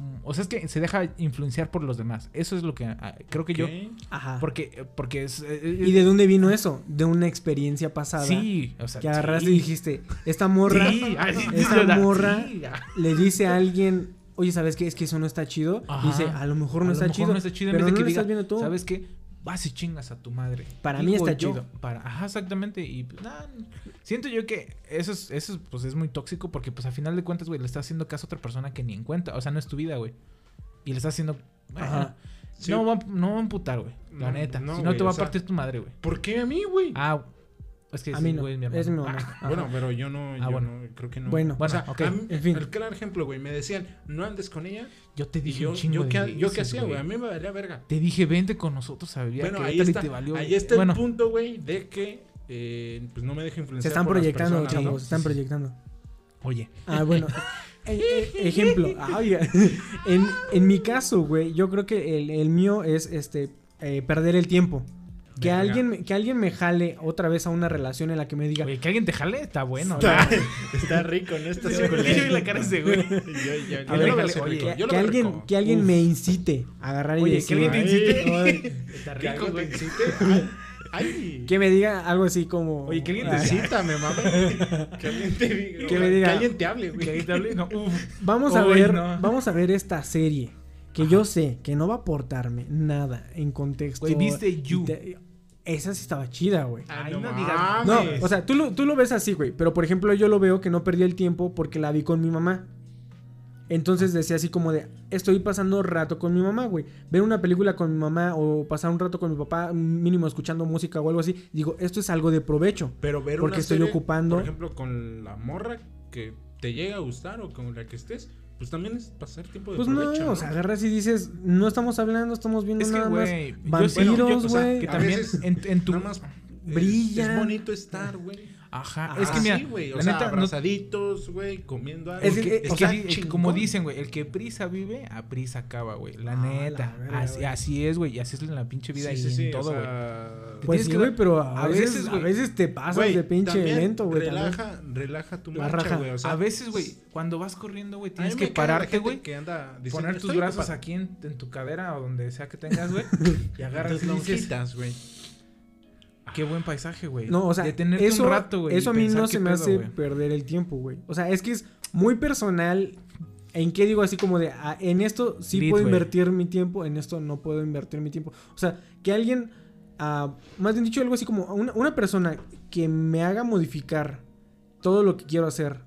D: mm, O sea, es que se deja influenciar por los demás. Eso es lo que ah, creo que yo...
H: ¿Qué?
C: Ajá.
D: Porque, porque es... eh,
C: ¿Y de dónde vino eso? De una experiencia pasada.
D: Sí, o sea...
C: Que agarraste
D: sí.
C: y dijiste, esta morra,
D: Sí, sí,
C: esta
D: sí,
C: morra
D: sí.
C: le dice a alguien, oye, ¿sabes qué? Es que eso no está chido.
D: Ajá.
C: Y dice, a lo mejor no,
D: A lo
C: está,
D: mejor
C: chido,
D: no está chido. En
C: Pero
D: vez
C: no
D: de
C: lo
D: que diga,
C: estás viendo tú.
D: ¿sabes qué? Vas y chingas a tu madre.
C: Para mí está
D: yo,
C: chido.
D: Para, ajá, exactamente. Y pues, nah, siento yo que eso es, eso es, pues es muy tóxico porque pues a final de cuentas, güey, le estás haciendo caso a otra persona que ni en cuenta. O sea, no es tu vida, güey. y le estás haciendo.
C: Ajá.
H: Sí.
D: No, va, no va a amputar, güey. La
H: No,
D: neta.
H: no,
D: si no,
H: güey,
D: te va a
H: sea-
D: partir tu madre, güey.
H: ¿Por qué a mí, güey?
D: Ah, es que
C: A
D: sí,
C: mí no,
D: güey, mi hermano.
C: es mi mamá.
D: Ah.
H: Bueno, pero yo no, yo
D: bueno.
H: no, creo que no.
C: Bueno,
H: o
D: bueno,
H: sea,
D: ok.
H: a mí-
C: En fin.
H: el claro ejemplo, güey, me decían, no andes con ella.
D: yo te dije
H: yo,
D: un chingo
H: yo,
D: de
H: qué, yo qué
D: veces,
H: hacía, güey, a mí me valía verga.
D: Te dije, vente con nosotros a vivir.
H: Bueno, ahí está,
D: te valió,
H: ahí está
D: bueno,
H: el punto, güey, de que eh, pues no me deje influenciar
C: Se están
H: por las
C: proyectando,
H: ¿no?
C: chavos, se están proyectando.
D: Oye,
C: Ah, bueno. E- e- ejemplo. Ah, oiga. En, en mi caso, güey, yo creo que el, el mío es este eh, perder el tiempo. Que alguien, me- que alguien me jale otra vez a una relación en la que me diga,
D: oye, que alguien te jale, está bueno.
H: Está, está rico, ¿no? Está
D: Sí, yo vi la cara ese güey.
C: Que, que alguien, que alguien me incite a agarrar y
D: Oye, que
C: decir,
D: alguien te
C: "Ay,
D: incite".
C: ay",
D: Está
H: que
D: rico, güey.
H: Ay,
C: que me diga algo así como,
D: Oye, que alguien te
C: "Ay,
D: incite.
H: Cítame, mami. Que alguien te diga.
C: Que me diga-
H: Que alguien te hable, güey.
D: Que alguien te hable. No, uf.
C: Vamos a
D: Uy,
C: ver,
D: no.
C: vamos a ver esta serie que yo sé que no va a aportarme nada en contexto.
D: Güey, ¿viste You?
C: te- esa sí estaba chida, güey.
D: Ay,
H: no
D: no
H: mames.
D: digas.
C: No, o sea, tú lo, tú lo ves así, güey. Pero por ejemplo, yo lo veo que no perdí el tiempo porque la vi con mi mamá. Entonces decía así como de, estoy pasando rato con mi mamá, güey. Ver una película con mi mamá o pasar un rato con mi papá, mínimo escuchando música o algo así. Digo, esto es algo de provecho.
H: Pero ver
C: Porque
H: una
C: estoy
H: serie,
C: ocupando-
H: Por ejemplo, con la morra que te llega a gustar o con la que estés, pues también es pasar tiempo de
C: Pues
H: provecho,
C: no, o sea, agarras y dices, no estamos hablando, estamos viendo
D: Es que,
C: nada más
D: güey. yo
C: vampiros, güey.
D: o sea, que también
H: veces
D: en, en tu.
H: Nada más es-
C: Brilla.
H: Es, bonito estar, güey.
D: Ajá.
C: Ah,
D: es que mira,
H: Sí, güey. O
D: la
H: sea,
D: neta, no-
H: abrazaditos, güey, comiendo algo.
C: Es
D: Es
C: que-
D: que, es
C: o
D: que
C: sea,
D: es que
H: chingón.
D: como dicen, güey, el que prisa vive, a prisa acaba, güey. La
C: Ah,
D: neta.
C: la verga,
D: así, así es, güey. Y así es en la pinche vida
H: Sí,
D: y
H: sí,
D: en
H: o
D: todo, güey.
H: sea,
D: Te
C: Pues sí,
D: que
C: güey, pero a,
D: a
C: veces,
D: veces,
C: a veces te pasas
H: güey,
C: de pinche lento, güey. también.
H: Relaja, relaja tu marcha, güey. O sea,
D: a veces, güey, cuando vas corriendo, güey, tienes que pararte, güey.
H: que anda diciendo,
D: Poner tus
H: "Estoy
D: brazos
H: ocupado".
D: aquí en, en tu cadera o donde sea que tengas, güey. y agarras
H: lonjitas, güey.
D: Qué buen paisaje, güey.
C: No, o sea,
D: Detenerte
C: eso,
D: un rato, güey.
C: eso a mí no se me
D: pedo,
C: hace perder el tiempo, güey. O sea, es que es muy personal. ¿En qué digo así como de, ah, en esto sí puedo invertir mi tiempo, en esto no puedo invertir mi tiempo? O sea, que alguien, ah, más bien dicho, algo así como una, una persona que me haga modificar todo lo que quiero hacer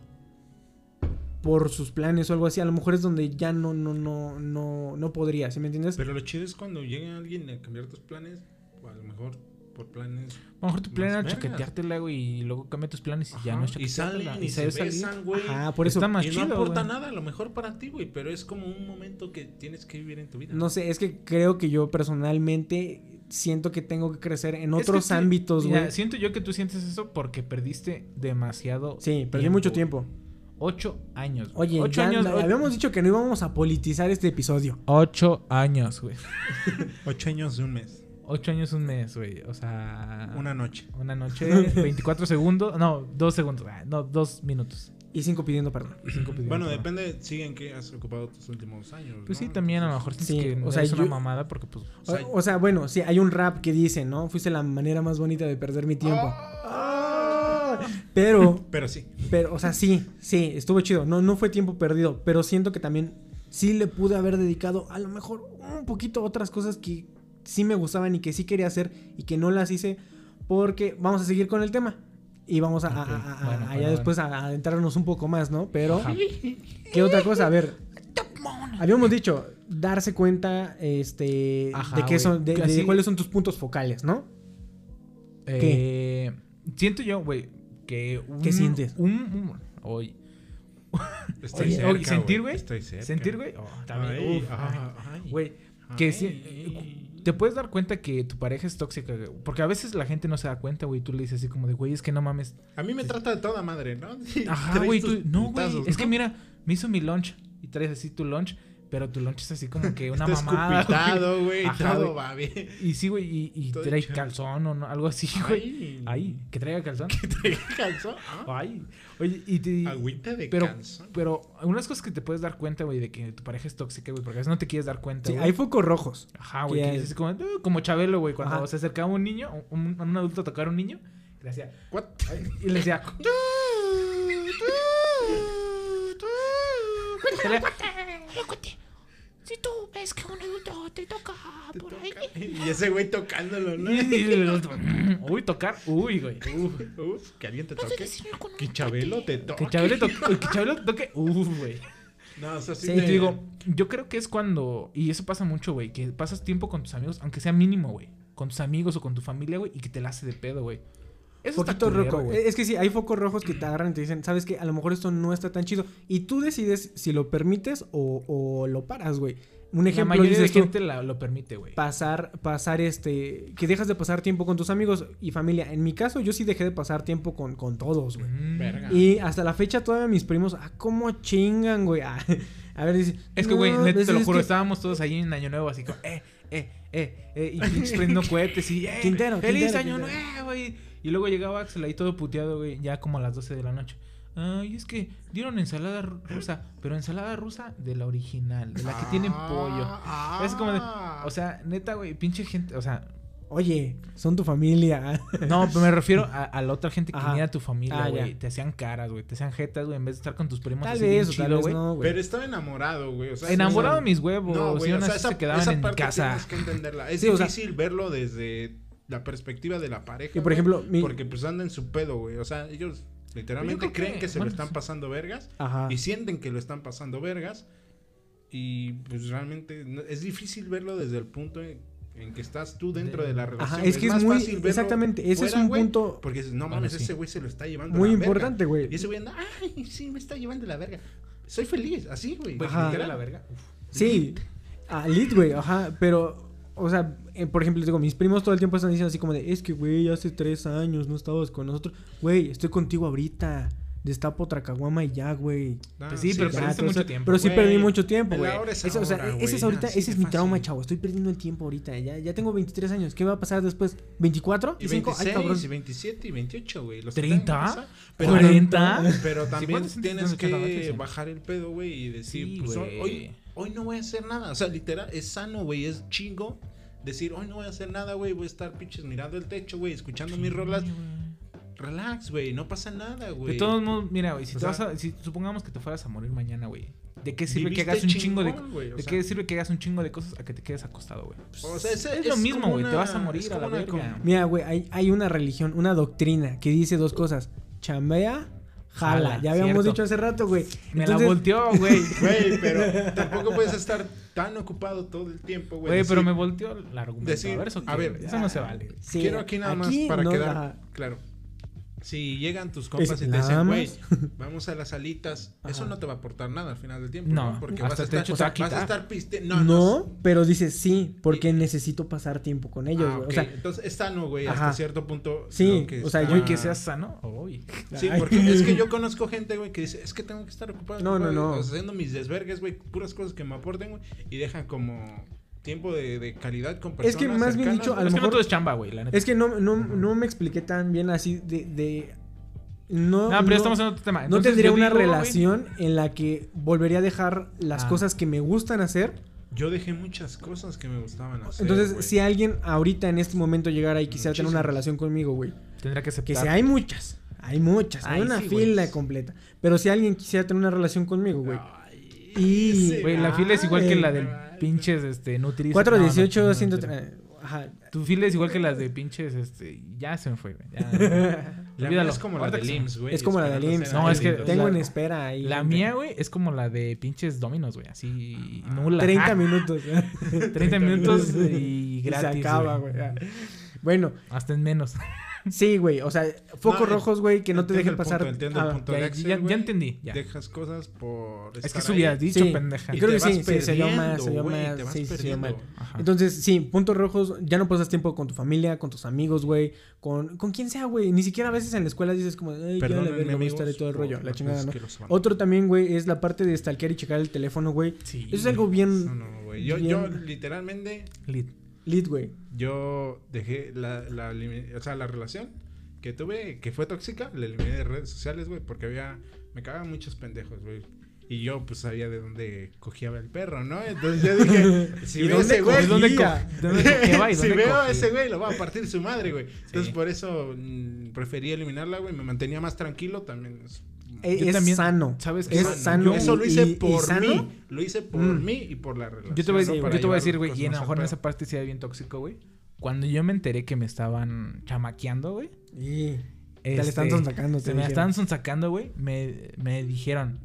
C: por sus planes o algo así, a lo mor es donde ya no, no, no, no, no podría, ¿sí me entiendes?
H: Pero lo chido es cuando llega alguien a cambiar tus planes, o a lo mejor por planes.
D: A lo mejor tu plan era chaqueteártela, güey, y luego cambia tus planes y ya no es
H: y salen
D: chaqueteártela,
H: y se besan, güey.
C: Ah, por eso,
D: Está más
H: y
D: chido,
H: no aporta
D: güey.
H: nada, a lo mejor para ti, güey, pero es como un momento que tienes que vivir en tu vida.
C: no sé, es que creo que yo personalmente siento que tengo que crecer en
D: Es que
C: otros ámbitos, güey.
D: siento yo que tú sientes eso porque perdiste demasiado.
C: Sí, perdí mucho tiempo.
D: Ocho años. güey.
C: Oye,
D: ocho
C: ya
D: años.
C: habíamos dicho que no íbamos a politizar este episodio.
D: Ocho años, güey.
H: Ocho años de un mes.
D: Ocho años, un mes, güey. O sea.
H: Una noche.
D: Una noche, 24 segundos. No, dos segundos. ah, No, dos minutos.
C: Y cinco pidiendo perdón.
D: Y cinco pidiendo
H: Bueno,
D: perdón.
H: depende, siguen que has ocupado tus últimos años.
D: Pues
H: ¿no?
D: sí, también a lo mejor
C: Sí,
D: que
C: o sea,
D: es una
C: yo-
D: mamada porque, pues.
H: O sea,
C: O, o sea, bueno, sí, hay un rap que dice, ¿no? Fuiste la manera más bonita de perder mi tiempo.
H: Ah.
C: Pero,
H: Pero sí.
C: pero, o sea, sí, sí, estuvo chido. No, no fue tiempo perdido, pero siento que también sí le pude haber dedicado a lo mejor un poquito a otras cosas que sí me gustaban y que sí quería hacer y que no las hice porque vamos a seguir con el tema. Y vamos a, a-
D: Ok,
C: a- a-
D: bueno,
C: a
D: bueno,
C: ya después a, adentrarnos un poco más, ¿no? Pero,
D: Ajá.
C: ¿qué otra cosa? A ver, habíamos dicho, darse cuenta, este,
D: Ajá,
C: de qué son, de, cuáles son tus puntos focales, ¿no?
D: Eh, siento yo, güey, que. Un,
C: ¿Qué sientes?
D: Un. un- oye,
H: Estoy
D: Oye,
H: cerca,
D: oye, sentir, güey. Sentir, güey. Oh, también. Güey, que
H: ay.
D: Te puedes dar cuenta que tu pareja es tóxica, porque a veces la gente no se da cuenta, güey. Tú le dices así como de, güey, es que no mames.
H: A mí me trata de toda madre, ¿no?
D: Ajá, güey. tú- No, güey. Es que mira, me hizo mi lunch y traes así tu lunch, pero tu lunch es así como que una
H: Está
D: mamada. güey.
H: Todo va bien.
D: Y sí, güey, y, y trae
H: hecho.
D: calzón o no, algo así, güey.
H: Ay.
D: Ay, que traiga calzón.
H: ¿Te calzó? Ah,
D: Ay. Oye, y te.
H: Agüita de
D: Pero,
H: calzón.
D: pero unas cosas que te puedes dar cuenta, güey, de que tu pareja es tóxica, güey, porque a veces no te quieres dar cuenta.
C: Sí, hay focos rojos.
D: Ajá, güey,
C: que
D: que como, "Eh", como Chabelo, güey, cuando
C: Ajá.
D: se acercaba un niño, un, un adulto a tocar a un niño, le hacía,
H: What?
D: y le decía,
G: Si tú ves que un adulto te toca por ahí,
H: Y ese güey tocándolo, ¿no?
D: y, y el otro, uy, tocar, uy, güey,
H: Uf, uf, que alguien te toque. Que Chabelo te
D: que
H: toque.
D: Chabelo toque, que Chabelo toque, uf, güey.
H: No, o sea, sí,
C: Sí,
H: te
D: te digo, yo creo que es cuando, y eso pasa mucho, güey, que pasas tiempo con tus amigos, aunque sea mínimo, güey, con tus amigos o con tu familia, güey, y que te la hace de pedo, güey. Eso está
C: Poquito
D: culero,
C: rojo.
D: güey.
C: Es que sí, hay focos rojos que te agarran y te dicen, sabes que a lo mejor esto no está tan chido. Y tú decides si lo permites o, o lo paras, güey. Un
D: La
C: ejemplo
D: mayoría de gente la- lo permite, güey.
C: pasar, pasar este, que dejas de pasar tiempo con tus amigos y familia. En mi caso, yo sí dejé de pasar tiempo con, con todos, güey.
D: Mm.
H: Verga.
C: Y hasta la fecha todavía mis primos, ah, cómo chingan, güey. Ah, a ver, dice,
D: Es que, güey,
C: "No,
D: neta,
C: pues
D: te lo
C: es
D: juro,
C: que-
D: estábamos todos ahí en Año Nuevo, así como, eh, eh, eh, eh, y prendiendo cohetes y, eh,
C: Quintero,
D: feliz
C: Quintero,
D: Año
C: Quintero".
D: Nuevo, y, y luego llegaba Axel ahí todo puteado, güey, ya como a las 12 de la noche. Ay, es que dieron ensalada ru- rusa, pero ensalada rusa de la original, de la que tiene pollo.
H: Ah,
D: Es como de, o sea, neta, güey, pinche gente, o sea,
C: Oye, son tu familia.
D: no, pero me refiero a, a la otra gente que
C: Ajá.
D: ni era tu familia,
C: Ah,
D: güey.
C: ya.
D: te hacían caras, güey, te hacían jetas, güey, en vez de estar con tus primos
C: tal vez, tal
D: chido,
C: vez
D: güey.
C: no, güey.
H: Pero estaba enamorado, güey. O sea,
D: Enamorado de mis huevos,
H: No,
D: y
H: güey, o
D: aún
H: sea,
D: así
H: esa,
D: se quedaban
H: esa
D: en
H: parte
D: casa.
H: tienes que entenderla. Es
C: Sí, o sea-
H: difícil verlo desde la perspectiva de la pareja.
C: Y por
H: güey,
C: ejemplo, mi-
H: porque pues andan en su pedo, güey. O sea, ellos literalmente creen
D: que-
H: que, se
D: bueno,
H: lo están pasando vergas
C: Ajá.
H: y sienten que lo están pasando vergas. Y pues realmente no- es difícil verlo desde el punto en, en que estás tú dentro
D: De-
H: de, la relación.
C: Ajá, es que es
H: más
C: muy-
H: fácil verlo
C: exactamente, ese es
H: fuera,
C: un
H: güey,
C: punto-
H: Porque dices, no
D: Bueno,
H: mames,
D: sí.
H: ese güey se lo está llevando
C: Muy
H: la verga".
C: importante, güey.
H: Y ese güey anda, ay, sí, me está llevando la verga. Soy feliz, así, güey.
D: Literal, la verga. Uf.
C: Sí, a lit, güey, ajá, pero, o sea, eh, por ejemplo, digo, mis primos todo el tiempo están diciendo así como de, es que, güey, hace tres años no estabas con nosotros, güey, estoy contigo ahorita, destapo otra caguama y ya, güey.
H: Ah,
D: Pues sí, pero
C: Ya,
D: perdiste
C: todo
D: mucho tiempo,
C: Pero sí perdí mucho tiempo, güey.
H: ahora es
C: o sea, ese es ahorita, ese es mi trauma, chavo, estoy perdiendo el tiempo ahorita, ya, ya tengo 23 años, ¿qué va a pasar después? ¿24?
H: Y
C: ¿Y 5? Ay,
H: 26,
C: cabrón.
H: y 27 y 28, güey. los
D: 30,
H: que tengan que pasar. Pero,
D: 40.
H: pero también
D: ¿cuántos
H: tienes que
D: 80?
H: bajar el pedo, güey, y decir, pues
D: güey.
H: Hoy, no voy a hacer nada. O sea, literal, es sano, güey, es chingo. Decir, hoy no voy a hacer nada, güey, voy a estar pinches mirando el techo, güey, escuchando mis rolas. Relax, güey, no pasa nada, güey.
D: De todos modos, mira, güey, si, te
H: sea-
D: vas a- si supongamos que te fueras a morir mañana, güey. ¿De qué sirve que hagas un chingo de ¿De
H: sea.
D: qué sirve que hagas un chingo de cosas a que te quedes acostado, güey?
H: O sea,
D: es lo mismo, güey, te vas a morir a la verga.
C: Mira, güey, hay, hay una religión, una doctrina que dice dos cosas, chambea, jala,
D: Jala,
C: ya habíamos
D: cierto.
C: dicho hace rato, güey.
D: Me
C: Entonces-
D: la volteó, güey.
H: Güey, pero tampoco puedes estar tan ocupado todo el tiempo, güey.
D: Güey, pero me volteó el argumento.
H: decir,
D: a ver, eso,
H: a
D: qué,
H: ver,
D: güey? eso no se vale.
C: Sí,
H: Quiero aquí nada más para
C: no-
H: quedar claro. Si llegan tus compas
C: Es
H: y te dicen, güey, vamos a las salitas, eso no te va a aportar nada al final del tiempo,
D: No,
H: ¿no? Porque vas a estar, vas a piste...
C: No,
H: No,
C: pero dices sí, porque
H: Y-
C: necesito pasar tiempo con ellos,
H: Ah.
C: O sea,
H: Entonces es sano, güey, hasta cierto punto.
C: Sí, o sea,
H: está-
C: yo-
D: Güey, que seas sano. Uy.
H: Sí, porque es que yo conozco gente, güey, que dice, es que tengo que estar ocupado.
C: No, no,
H: ocupado,
C: no.
H: Haciendo mis desvergues, güey, puras cosas que me aporten, güey, y dejan como tiempo de, de calidad con personas
C: Es que más bien dicho, a lo
D: Es que no
C: mejor-
D: todo es chamba, güey, la neta.
C: es que no, no, no me expliqué tan bien así de... de- no,
D: No, pero
C: no-
D: ya estamos en otro tema.
C: no tendría una
D: digo, güey,
C: relación en la que volvería a dejar las
D: Ah.
C: cosas que me gustan hacer.
H: Yo dejé muchas cosas que me gustaban hacer.
C: Entonces,
H: güey.
C: si alguien ahorita en este momento llegara y quisiera tener una relación conmigo, güey.
D: Tendrá que
C: Que
D: aceptar.
C: si hay muchas, hay muchas, hay
D: Ay,
C: una
D: sí, güey.
C: fila completa. Pero si alguien quisiera tener una relación conmigo, güey.
H: Ay,
C: Y-
D: Güey, la fila es igual que la del pinches, este, Nutri.
C: 418,
D: no, no,
C: 100...
D: no,
C: Ajá.
D: Tu fila es igual que las de pinches, este. Ya se me fue, güey. ya.
H: La mía
D: Olvídalo.
H: es como la
D: se-
H: IMSS, güey.
C: Es como la
H: esperando
C: IMSS.
D: No, es que.
C: Tengo en espera ahí.
D: La mía, güey, es como la de pinches dominos, güey. Así nula.
C: 30
D: Ah,
C: minutos.
D: 30 minutos y gratis.
C: se acaba,
D: güey.
C: güey. Bueno,
D: Hasta en menos.
C: Sí, güey. O sea, focos
H: No,
C: rojos, güey, que no te dejen pasar.
H: punto, entiendo el punto.
D: Ya,
H: de
D: ya- entendí. Ya.
H: Dejas cosas por.
D: Es que eso dicho,
C: Sí.
D: pendeja.
C: Y
H: Y
C: creo
H: te
C: que sí,
H: vas
C: sí, se mal,
H: perdiendo,
C: se
H: vas
C: sí, se oyó mal.
D: Ajá.
C: Entonces, sí, puntos rojos, ya no pasas tiempo con tu familia, con tus amigos, güey, con, con quien sea, güey. Ni siquiera a veces en la escuela dices como, ay, ya la
H: Perdónenme,
C: verga, voy a
H: amigos,
C: estar y todo el rollo, la chingada, ¿no? Otro también, güey, es la parte de stalkear y checar el teléfono, güey.
D: Sí.
C: Eso es algo bien
H: Eso no, güey. Yo literalmente,
D: Lit.
C: güey.
H: yo dejé la, la, o sea, la relación que tuve, que fue tóxica, la eliminé de redes sociales, güey, porque había, me cagaban muchos pendejos, güey. Y yo, pues, sabía de dónde cogía el perro, ¿no? Entonces yo dije, si
C: ¿Y
H: veo ese güey,
C: cogía?
D: ¿Dónde co- dónde cogiaba y
H: si
D: dónde
H: veo a
D: cogía?
H: ese güey, lo va a partir su madre, güey. Entonces,
D: Sí.
H: por eso mm, preferí eliminarla, güey. Me mantenía más tranquilo, también es...
D: Yo
C: es
D: también-
C: sano.
D: ¿sabes qué?
C: Es
H: sano. Eso lo hice
C: y-
H: por mí. Lo hice por
C: Mm.
H: mí y por la relación.
D: Yo te voy a decir,
H: Para
D: yo te voy a
H: llevar
D: decir, güey, y a lo mejor en esa parte sí era bien tóxico, güey. Cuando yo me enteré que me estaban chamaqueando, güey.
C: Y ya le están
D: este,
C: sacando.
D: Se me están sacando, güey. Me, me dijeron,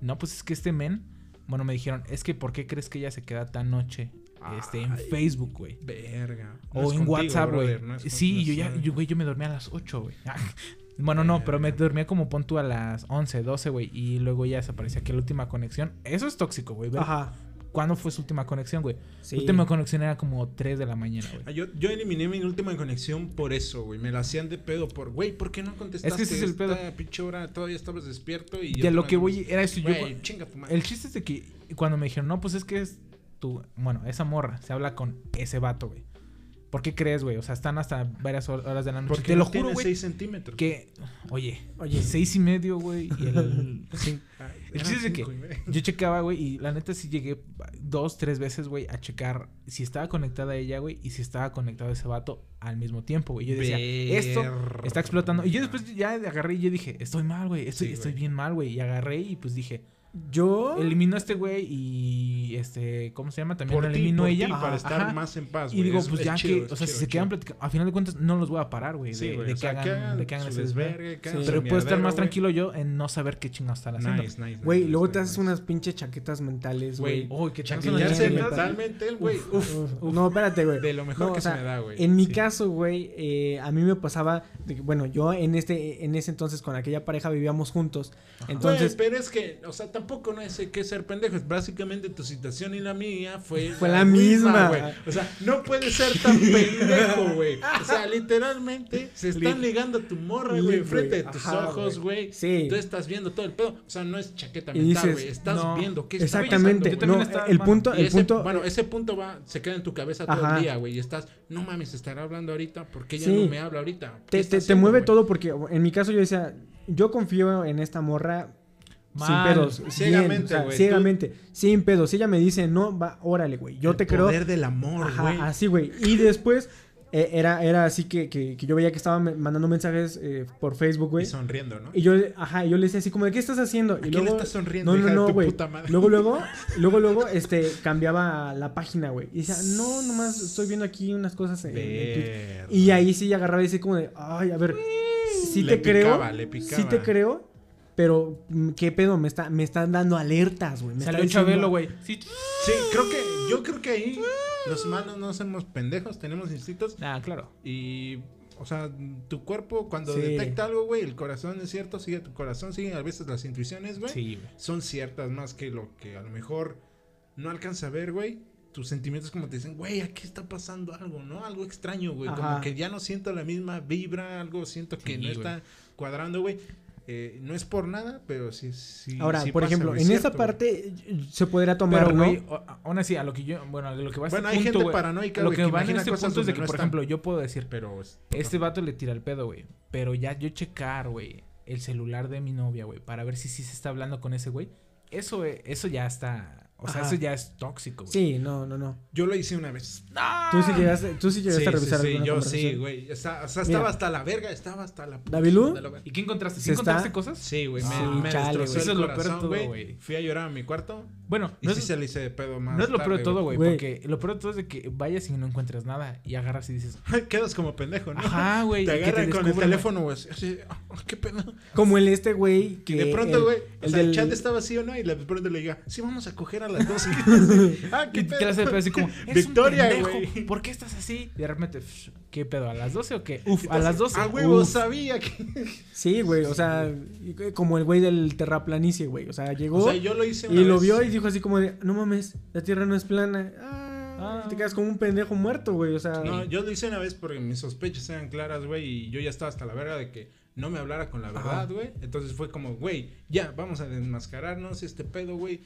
D: No, pues es que este men, bueno, me dijeron, es que ¿por qué crees que ella se queda tan noche este, en
H: Ay.
D: Facebook, güey?
H: Verga. No
D: O en
H: contigo,
D: WhatsApp, güey.
H: no
D: sí,
H: no
D: yo ya, yo, güey, yo me dormía a las 8, güey. bueno, no, pero me dormía como pon tú a las 11, 12, güey. Y luego ya desaparecía que la última conexión. Eso es tóxico, güey.
C: Ajá.
D: ¿Cuándo fue su última conexión, güey?
C: Sí.
D: La última conexión era como 3 de la mañana,
H: Ah,
D: güey.
H: Yo, yo eliminé mi última conexión por eso, güey. Me la hacían de pedo por, güey, ¿por qué no contestaste?
D: ese es el pedo.
H: Esta pinche hora todavía estabas despierto y...
D: Y
H: yo
D: a lo que voy era eso. Yo,
H: Güey, chinga tu madre.
D: el chiste es de que cuando me dijeron, no, pues es que es tu. Bueno, esa morra se habla con ese vato, güey. ¿Por qué crees, güey? O sea, están hasta varias hor- horas de la noche.
H: Porque
D: Te lo juro, güey.
H: 6 centímetros.
D: Que, oye,
C: Oye.
D: seis y medio, güey. Y el. sí.
H: Ah,
D: El chiste es que yo checaba, güey, y la neta sí llegué dos, tres veces, güey, a checar si estaba conectada ella, güey, y si estaba conectado ese vato al mismo tiempo, güey. Yo decía, esto está explotando. Y yo después ya agarré y yo dije, estoy mal, güey, estoy,
H: Sí,
D: estoy bien mal, güey. Y agarré y pues dije,
C: Yo.
D: elimino a este güey y este, ¿cómo se llama? También
H: Por
D: elimino
H: por
D: ella.
H: ti, para
D: Ajá,
H: estar
D: ajá.
H: más en paz,
D: Y
H: güey.
D: digo,
H: Es-
D: pues
H: es
D: ya
H: chido,
D: que, o sea, si
H: chido,
D: se
H: es
D: quedan platicando, a final de cuentas no los voy a parar, güey,
H: Sí,
D: de, de que
H: sea,
D: hagan, de que hagan ese desvergue.
H: que
C: Sí.
D: Pero puedo estar más
H: güey.
D: tranquilo yo en no saber qué chingados están haciendo.
H: Nice, nice,
C: Güey,
H: nice,
C: luego
H: nice,
C: te haces
H: nice.
C: unas pinches chaquetas mentales, güey.
D: Uy, qué
H: que
D: chaquetas.
H: mentalmente el güey. Uf,
C: No, espérate, güey.
H: de lo mejor
C: No,
H: que se me da, güey.
C: En mi caso, güey, eh, a mí me pasaba, de que, bueno, yo en este, en ese entonces con aquella pareja vivíamos juntos. Entonces,
H: pero es que, o sea, tampoco no es que ser pendejos. Básicamente tu situación y la mía fue,
C: Fue la misma.
H: güey. O sea, no puede ser tan pendejo, güey. O sea, literalmente se están ligando a tu morra, güey,
C: Lit,
H: frente de tus
C: Ajá,
H: ojos,
C: güey. Sí.
H: Tú estás viendo todo el pedo. O sea, no es chaqueta mental, güey. Estás
D: no,
H: viendo qué está
C: exactamente.
D: Yo
C: No,
D: estaba,
C: el punto, el
H: ese,
C: punto.
H: bueno, ese punto va, se queda en tu cabeza todo el día, güey. Y estás, no mames, estará hablando ahorita. ¿Por qué ella
C: Sí.
H: no me habla ahorita? ¿Qué
C: te, te- mueve todo porque en mi caso yo decía, yo confío en esta morra
D: Mal.
C: sin pedos.
H: Ciegamente,
C: bien, o sea,
H: güey,
C: ciegamente, sin pedos. Si ella me dice, no, va, órale, güey. Yo
H: El
C: te creo.
H: poder del amor, güey.
C: así, güey. Y después eh, era, era así que, que, que yo veía que estaba mandando mensajes eh, por Facebook,
H: Y
C: güey.
H: sonriendo, ¿no?
C: Y yo, ajá, yo le decía así como, ¿de qué estás haciendo?
H: ¿A
C: Y
H: quién
C: luego,
H: le estás sonriendo,
C: no, no, no, güey.
H: puta madre?
C: Luego, luego, luego, luego, este, cambiaba la página, güey. Y decía, no, nomás estoy viendo aquí unas cosas en, en. Y ahí sí agarraba y decía como de, ay, a ver, sí
H: Le
C: te creo,
H: picaba, le picaba.
C: sí te creo, pero mm, qué pedo, me está, me están dando alertas, güey. me
D: Salió
C: diciendo-
D: Chabelo, güey. Sí.
H: Sí, creo que, yo creo que ahí los humanos no somos pendejos, tenemos instintos
D: Ah, claro.
H: y, o sea, tu cuerpo cuando
C: Sí.
H: detecta algo, güey, el corazón es cierto, sigue tu corazón, sigue a veces las intuiciones, güey,
D: Sí, güey.
H: son ciertas más que lo que a lo mejor no alcanza a ver, güey. Tus sentimientos como te dicen, güey, aquí está pasando algo, ¿no? Algo extraño, güey. Como que ya no siento la misma vibra, algo siento que
D: Sí,
H: no está cuadrando, güey. Eh, no es por nada, pero sí, sí.
C: Ahora,
H: sí
C: por
H: pasa,
C: ejemplo, en
H: es
C: esta
H: cierto, güey.
C: parte eh, se podría tomar,
D: Pero,
C: ¿no?
D: güey, aún así, a lo que yo, bueno, a lo que va a
H: Bueno,
D: este
H: hay
D: punto,
H: gente
D: güey,
H: paranoica,
D: Lo que
H: que
D: va en este punto es de que,
H: no
D: por
H: están.
D: ejemplo, yo puedo decir,
H: Pero es-
D: este vato le tira el pedo, güey. Pero ya yo checar, güey, el celular de mi novia, güey, para ver si sí se está hablando con ese güey. Eso, eh, eso ya está, o sea,
C: Ajá.
D: eso ya es tóxico, güey.
C: Sí, no, no, no.
H: Yo lo hice una vez.
C: Tú sí llegaste, tú sí llegaste
H: Sí,
C: a revisar
H: sí, sí,
C: alguna
H: yo sí, güey. O sea, o sea,
C: Mira.
H: estaba hasta la verga, estaba hasta la...
C: ¿Davilú?
D: ¿Y qué encontraste? ¿Sí
C: Se está-
D: encontraste cosas?
H: Sí, güey, me, me
C: chale,
H: destrozó
C: güey.
H: el
D: Eso es lo peor de
H: corazón, güey. Fui a llorar a mi cuarto
D: Bueno,
H: y
D: no
H: sí
D: es,
H: se le hice de pedo más
D: no es lo peor de todo, güey, porque lo peor de todo es de que vayas y no encuentres nada y agarras y dices,
H: Quedas como pendejo, ¿no?
D: ajá, güey.
H: Te
D: y
H: agarran con el teléfono, güey. Así, ah, ¿qué pedo?
C: Como el este güey que...
H: Y de pronto,
C: el-
H: güey, o
C: el
H: sea, el
C: del-
H: chat está vacío, ¿no? Y de pronto le diga, sí, vamos a coger a las 12. ah,
D: ¿Qué,
H: pedo.
D: clase de pedo? Así como, es
H: Victoria, güey.
D: ¿Por qué estás así? Y de repente, "Psh, ¿qué pedo? ¿A las 12 o qué? Uf, a las 12.
H: A huevo, sabía que...
C: Sí, güey, o sea, como el güey del terraplanicie, güey. O sea, llegó
H: O sea, yo lo hice una
C: y lo vio y dijo así como de, no mames, la tierra no es plana. Ah,
D: Ah.
C: te quedas como un pendejo muerto, güey. O sea,
H: No, yo lo hice una vez porque mis sospechas eran claras, güey, y yo ya estaba hasta la verga de que no me hablara con la verdad, güey. Entonces fue como, güey, ya, vamos a desmascararnos este pedo, güey.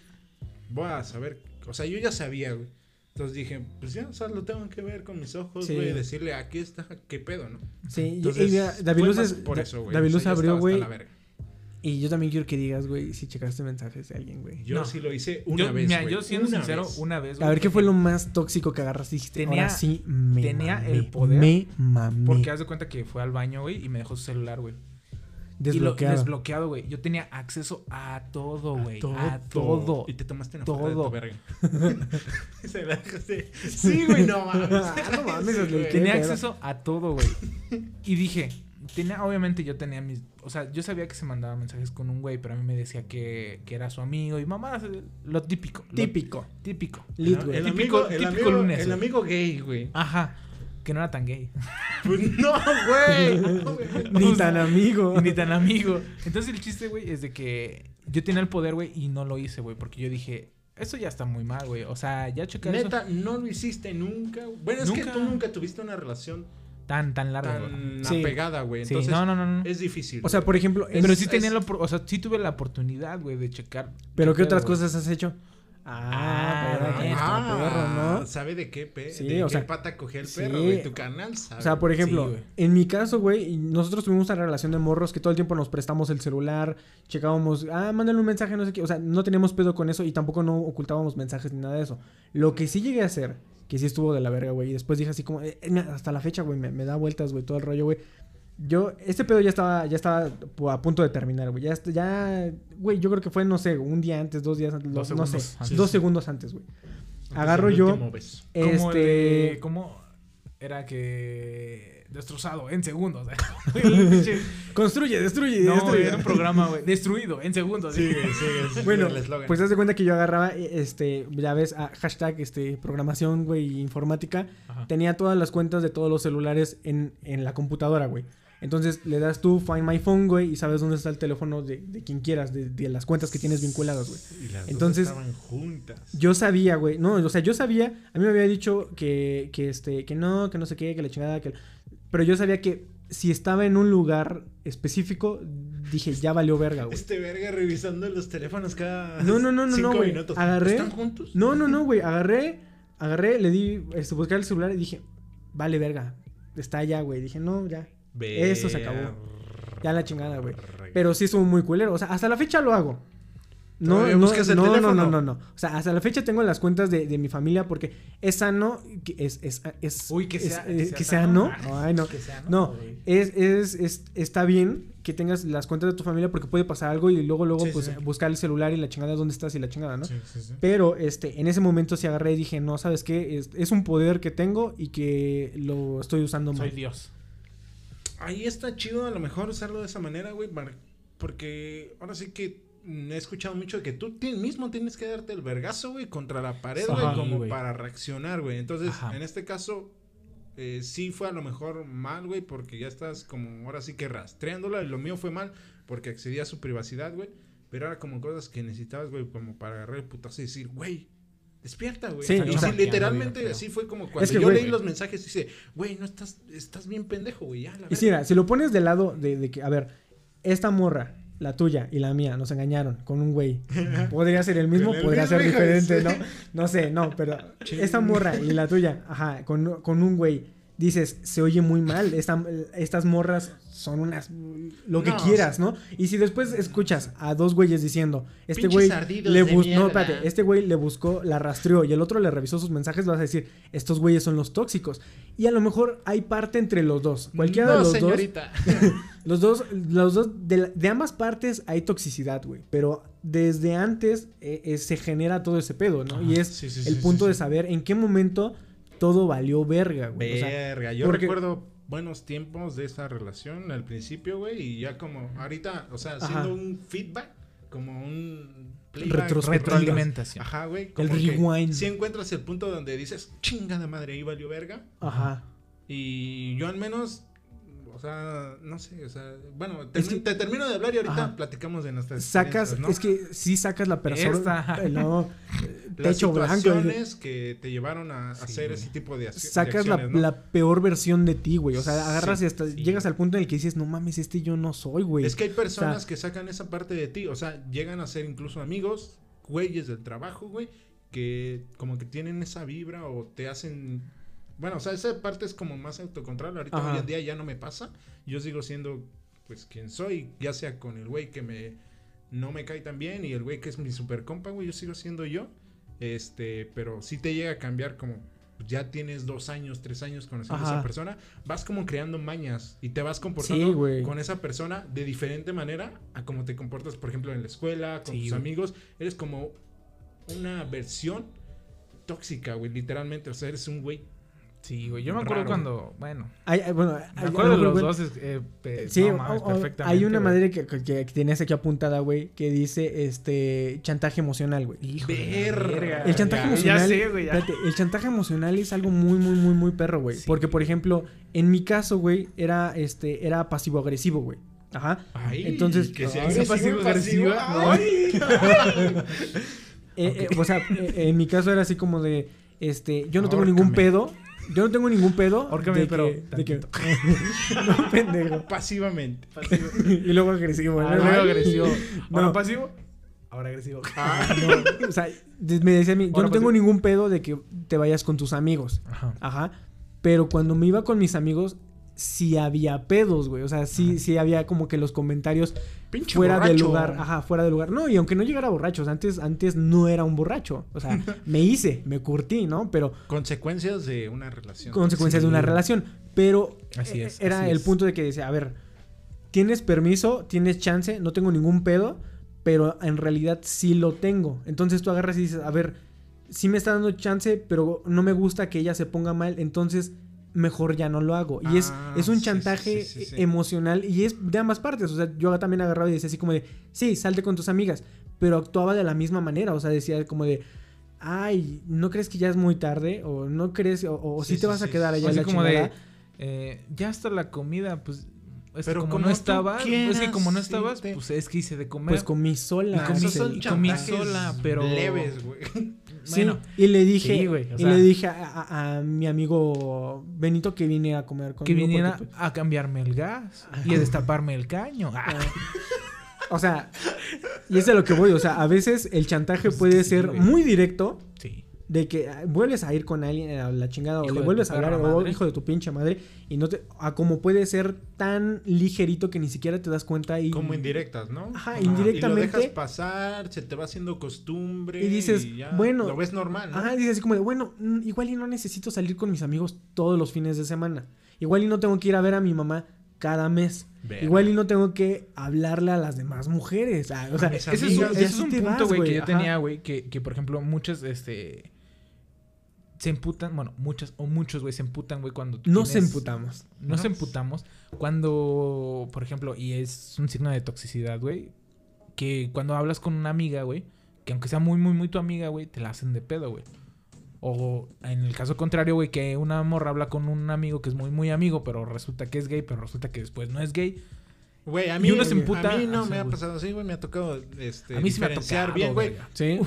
H: Voy a saber, o sea, yo ya sabía, güey. Entonces dije, pues ya, o sea, lo tengo que ver con mis ojos,
C: Sí.
H: güey, decirle, aquí está, qué pedo, ¿no?
C: sí,
H: Entonces,
C: y David Luz es-
H: por eso, güey.
C: David
H: o sea,
C: Luz abrió, güey. Y yo también quiero que digas, güey, si checaste mensajes de alguien, güey.
H: Yo
D: No.
H: sí lo hice una
D: Yo,
H: vez,
D: mira,
H: güey,
D: yo siendo
H: una
D: sincero,
H: vez.
D: una vez,
C: A
D: güey,
C: ver, ¿qué fue lo más tóxico que agarraste? y dijiste,
D: Tenía-
C: Ahora sí me
D: tenía
C: mamé,
D: el poder
C: Me mamé.
D: Porque haz de cuenta que fue al baño, güey, y me dejó su celular, güey. Y lo-
C: Desbloqueado.
D: desbloqueado, güey. Yo tenía acceso a todo, güey.
C: todo.
D: A todo.
H: Y te tomaste una foto de
D: Todo.
H: tu verga. Se la dejaste. Sí, güey, no mames.
C: No mames.
D: Tenía acceso a todo, güey. Y dije, tenía, obviamente yo tenía mis, o sea, yo sabía que se mandaba mensajes con un güey, pero a mí me decía que, que era su amigo y mamá, lo típico. lo
C: Típico.
D: típico.
C: Lit,
H: El,
C: güey.
H: el
D: Típico-
H: amigo, el,
D: típico
H: amigo,
D: lunes,
H: el amigo gay, güey.
D: Ajá. Que no era tan gay.
H: Pues no, güey.
C: Ni tan amigo.
D: Ni tan amigo. Entonces el chiste, güey, es de que yo tenía el poder, güey, y no lo hice, güey, porque yo dije, eso ya está muy mal, güey. O sea, ya checar eso
H: Neta, no lo hiciste nunca. Bueno, es que tú nunca tuviste una relación
D: tan, tan güey.
H: tan
C: Sí.
H: apegada, güey.
D: Sí,
H: Entonces,
D: no, no, no, no.
H: es difícil.
C: O sea, por ejemplo,
H: Es-
D: Pero sí
H: es-
D: tenía la, o sea, sí tuve la oportunidad, güey, de checar.
C: ¿pero qué otras cosas has hecho? Ah,
D: Ah,
C: pero
H: Ah,
C: perro, ¿no?
H: ¿Sabe de qué, pe
C: Sí,
H: de
C: o
H: qué
C: sea,
H: pata cogía el
C: sí.
H: perro, güey? Tu canal sabe.
C: O sea, por ejemplo,
D: Sí,
C: en mi caso, güey, nosotros tuvimos una relación de morros que todo el tiempo nos prestamos el celular, checábamos, ah, mándale un mensaje, no sé qué. O sea, no teníamos pedo con eso y tampoco no ocultábamos mensajes ni nada de eso. Lo que sí llegué a hacer, que sí estuvo de la verga, güey, y después dije así como, eh, eh, hasta la fecha, güey, me, me da vueltas, güey, todo el rollo, güey. Yo, este pedo ya estaba, ya estaba a punto de terminar, güey. Ya, ya, güey, yo creo que fue, no sé, un día antes, dos días antes,
D: Dos
C: no sé,
D: segundos antes.
C: dos segundos antes, güey. Agarro yo- Este,
D: el de- ¿Cómo era que destrozado en segundos? Pinche-
C: construye, destruye,
D: no,
C: destruye.
D: era un programa, güey. Destruido en segundos.
H: Sí, sí, sí.
C: Bueno, pues haz de cuenta que yo agarraba, eh, este, ya ves, a hashtag, este, programación, güey, informática.
D: Ajá.
C: Tenía todas las cuentas de todos los celulares en, en la computadora, güey. Entonces le das tú Find My Phone, güey, y sabes dónde está el teléfono de, de quien quieras, de, de las cuentas que tienes vinculadas, güey.
H: Y las dos
C: entonces-
H: estaban juntas.
C: Yo sabía, güey, no, o sea, yo sabía, a mí me había dicho que, que, este, que no, que no sé qué, que la chingada, que... Pero yo sabía que si estaba en un lugar específico, dije, ya valió verga, güey.
H: Este verga revisando los teléfonos cada
C: No, no, no, no,
H: cinco
C: no, güey.
H: minutos.
C: Agarré-
H: ¿Están juntos?
C: No, no, no, güey. Agarré, agarré, le di, este, buscar el celular y dije, vale, verga. Está allá, güey. Dije, no, ya. Eso se acabó. Ya la chingada, güey. Pero sí estuvo muy culero. O sea, hasta la fecha lo hago. No,
H: ¿Todavía
C: no,
H: buscas el
C: no, no,
H: teléfono?
C: no, no, no. O sea, hasta la fecha tengo las cuentas de, de mi familia porque es sano, que es, es, es,
D: Uy, que
C: es-
D: sea-
C: eh,
D: que sea sano.
C: no. Ay, no.
D: Que sea,
C: No,
D: güey.
C: es, es, es- está bien que tengas las cuentas de tu familia porque puede pasar algo y luego, luego,
H: Sí,
C: pues,
H: sí.
C: buscar el celular y la chingada dónde estás y la chingada, ¿no?
H: Sí, sí, sí.
C: Pero este, en ese momento sí agarré y dije, no, ¿sabes qué? Es, es un poder que tengo y que lo estoy usando mal.
D: Soy Dios.
H: Ahí está chido a lo mejor usarlo de esa manera, güey, porque ahora sí que he escuchado mucho de que tú mismo tienes que darte el vergazo, güey, contra la pared, güey, como para reaccionar, güey. Entonces,
D: Ajá.
H: en este caso, eh, sí fue a lo mejor mal, güey, porque ya estás como ahora sí que rastreándola. Y lo mío fue mal porque accedí a su privacidad, güey. Pero era como cosas que necesitabas, güey, como para agarrar el putazo y decir, güey, despierta, güey.
C: Sí,
H: y sí, literalmente así fue como cuando
C: que,
H: yo
C: güey,
H: leí los mensajes y dice, güey, no estás, estás bien pendejo, güey, ya, la
C: Y
H: verga".
C: sí, mira, si lo pones del lado de, de que, a ver, esta morra, la tuya y la mía, nos engañaron con un güey. Podría ser el mismo, podría ser diferente, ¿no? No sé, no, pero esta morra y la tuya, ajá, con, con un güey, dices, se oye muy mal. Esta- estas morras son unas. Lo que
H: No,
C: quieras, ¿no? Y si después escuchas a dos güeyes diciendo, este güey le buscó. No, espérate, este güey le buscó, la rastreó y el otro le revisó sus mensajes, vas a decir, estos güeyes son los tóxicos. Y a lo mejor hay parte entre los dos. Cualquiera de los
H: señorita.
C: dos. Los dos, los dos, de, ambas partes hay toxicidad, güey. Pero desde antes eh, eh, se genera todo ese pedo, ¿no? y es
H: Sí, sí,
C: el
H: sí,
C: punto de saber en qué momento todo valió verga, güey. O sea,
H: Verga, yo
C: porque-
H: recuerdo buenos tiempos de esa relación al principio, güey, y ya como ahorita, o sea,
C: Ajá.
H: haciendo un feedback, como un
C: Retros-
D: Retroalimentación.
H: Ajá, güey.
C: El rewind.
H: Si encuentras el punto donde dices, chingada madre, ahí valió verga.
C: ajá.
H: Y yo al menos, o sea, no sé, o sea, bueno,
C: Es
H: termi-
C: que-
H: te termino de hablar y ahorita
C: Ajá.
H: platicamos de nuestras
C: Sacas,
H: ¿no?
C: es que sí sacas la persona. Eh, No,
H: Las
C: techo blanco. eh,
H: situaciones que te llevaron a
D: Sí,
H: hacer
D: güey.
H: ese tipo de, ac- de
C: Sacas la,
H: acciones, ¿no?
C: la peor versión de ti, güey. O sea, agarras
H: Sí,
C: y hasta
D: sí.
C: llegas al punto en el que dices, no mames, este yo no soy, güey.
H: Es que hay personas
C: O sea-
H: que sacan esa parte de ti, o sea, llegan a ser incluso amigos, güeyes del trabajo, güey, que como que tienen esa vibra o te hacen... Bueno, o sea, esa parte es como más autocontrol. Ahorita
C: Ajá.
H: hoy en día ya no me pasa. Yo sigo siendo, pues, quien soy, ya sea con el güey que me no me cae tan bien y el güey que es mi super compa, güey, yo sigo siendo yo. Este, pero sí te llega a cambiar como ya tienes dos años, tres años conociendo a esa persona, vas como creando mañas y te vas comportando
C: Sí,
H: con esa persona de diferente manera a como te comportas, por ejemplo, en la escuela, con
D: Sí,
H: tus amigos. Eres como una versión tóxica, güey, literalmente. O sea, eres un güey
D: Sí, güey. Yo me acuerdo
H: Raro.
D: cuando, bueno,
C: Hay- hay- bueno,
D: me acuerdo de los dos. eh,
C: Sí,
D: no mames,
C: o- o-
D: perfectamente,
C: hay una
D: güey.
C: madre que, que, que tienes aquí apuntada, güey, que dice este chantaje emocional, güey.
D: Hijo de la
H: Verga.
C: El chantaje
D: Ya-
C: emocional.
D: Ya sé, güey. ya.
C: el chantaje emocional es algo muy, muy, muy, muy perro, güey.
D: Sí,
C: Porque, por ejemplo, en mi caso, güey, era este, era pasivo-agresivo, güey. Ajá.
H: Ay,
C: Entonces-
H: que sea
C: Ay,
H: agresivo,
D: pasivo,
H: pasivo.
D: agresiva.
H: Ay.
C: Eh, eh, o sea, eh, en mi caso era así como de, este, yo no tengo ningún pedo. Yo no tengo ningún pedo.
D: Ahórcame,
C: de
D: pero
C: que, de que- no, pendejo.
H: Pasivamente.
C: y luego agresivo.
D: Ah,
C: ¿no?
D: luego agresivo.
C: No.
D: Ahora pasivo, ahora agresivo.
C: No, o sea, me decía a mí, yo
D: Ahora
C: no tengo
D: pasivo.
C: ningún pedo de que te vayas con tus amigos.
D: Ajá.
C: Ajá. Pero cuando me iba con mis amigos, sí había pedos, güey. O sea, sí, sí había como que los comentarios
H: Pinche
C: fuera del
H: borracho.
C: lugar. Ajá, fuera del lugar. No, y aunque no llegara borracho, o sea, antes, antes no era un borracho. O sea, me hice, me curtí, ¿no? Pero
H: Consecuencias de una relación.
C: consecuencias
D: Sí.
C: de una relación. Pero
D: Así
C: eh,
D: es,
C: era
D: así
C: el
D: es.
C: punto de que decía, a ver, tienes permiso, tienes chance, no tengo ningún pedo, pero en realidad sí lo tengo. Entonces tú agarras y dices, a ver, sí me está dando chance, pero no me gusta que ella se ponga mal, entonces mejor ya no lo hago. Y es,
H: Ah,
C: es un
H: sí,
C: chantaje
H: sí, sí, sí.
C: emocional y es de ambas partes. O sea, yo también agarraba y decía así como de, sí, salte con tus amigas, pero actuaba de la misma manera. O sea, decía como de, ay, ¿no crees que ya es muy tarde? O no crees, o, o
H: Sí,
C: sí, te
H: sí,
C: vas a quedar
H: sí.
C: allá
D: Así
C: en la
D: como de, eh, ya está la comida, pues. Es
H: Pero
D: que como,
H: como
D: no estabas, es que como no
H: sí,
D: estabas,
H: te-
D: pues es que hice de comer.
C: Pues comí sola.
D: Y comí- y comí sola, pero-
H: leves, güey.
C: Sí,
D: bueno,
C: y le dije,
D: sí, güey, o
C: y le dije a, a- a mi amigo Benito que viniera a comer conmigo.
D: que viniera
C: porque, pues,
D: a cambiarme el gas y a destaparme el caño. Ah,
C: o sea, y es a lo que voy. O sea, a veces el chantaje
D: Pues es
C: puede
D: sí,
C: ser
D: güey.
C: muy directo.
D: sí.
C: De que ah, vuelves a ir con alguien a la chingada
D: Hijo
C: o le vuelves a hablar o hijo de tu pinche madre y no te a como puede ser tan ligerito que ni siquiera te das cuenta y
H: Como indirectas, ¿no?
C: Ajá,
H: Y
C: indirectamente.
H: lo dejas pasar, se te va haciendo costumbre.
C: Y dices,
H: ya
C: bueno,
H: Lo ves normal, ¿no?
C: Ajá, dices así como de, bueno, igual y no necesito salir con mis amigos todos los fines de semana. Igual y no tengo que ir a ver a mi mamá cada mes.
H: Verga.
C: Igual y no tengo que hablarle a las demás mujeres. Ah, o sea, ese
D: Ese es, un,
C: y
D: ese es un punto, güey, que yo
C: ajá.
D: tenía, güey, que, que por ejemplo muchas, este... Se emputan, bueno, muchas o muchos, güey, se emputan, güey, cuando tú
C: No se
D: tienes-
C: emputamos.
D: No se emputamos cuando, por ejemplo, y es un signo de toxicidad, güey, que cuando hablas con una amiga, güey, que aunque sea muy, muy, muy tu amiga, güey, te la hacen de pedo, güey. O en el caso contrario, güey, que una morra habla con un amigo que es muy, muy amigo, pero resulta que es gay, pero resulta que después no es gay.
H: Güey, a
D: Y
H: mí,
D: uno se emputa
H: a mí no
D: así,
H: me ha pasado así, güey. Me ha tocado este,
D: A mí sí me ha tocado,
H: bien, güey.
C: Sí.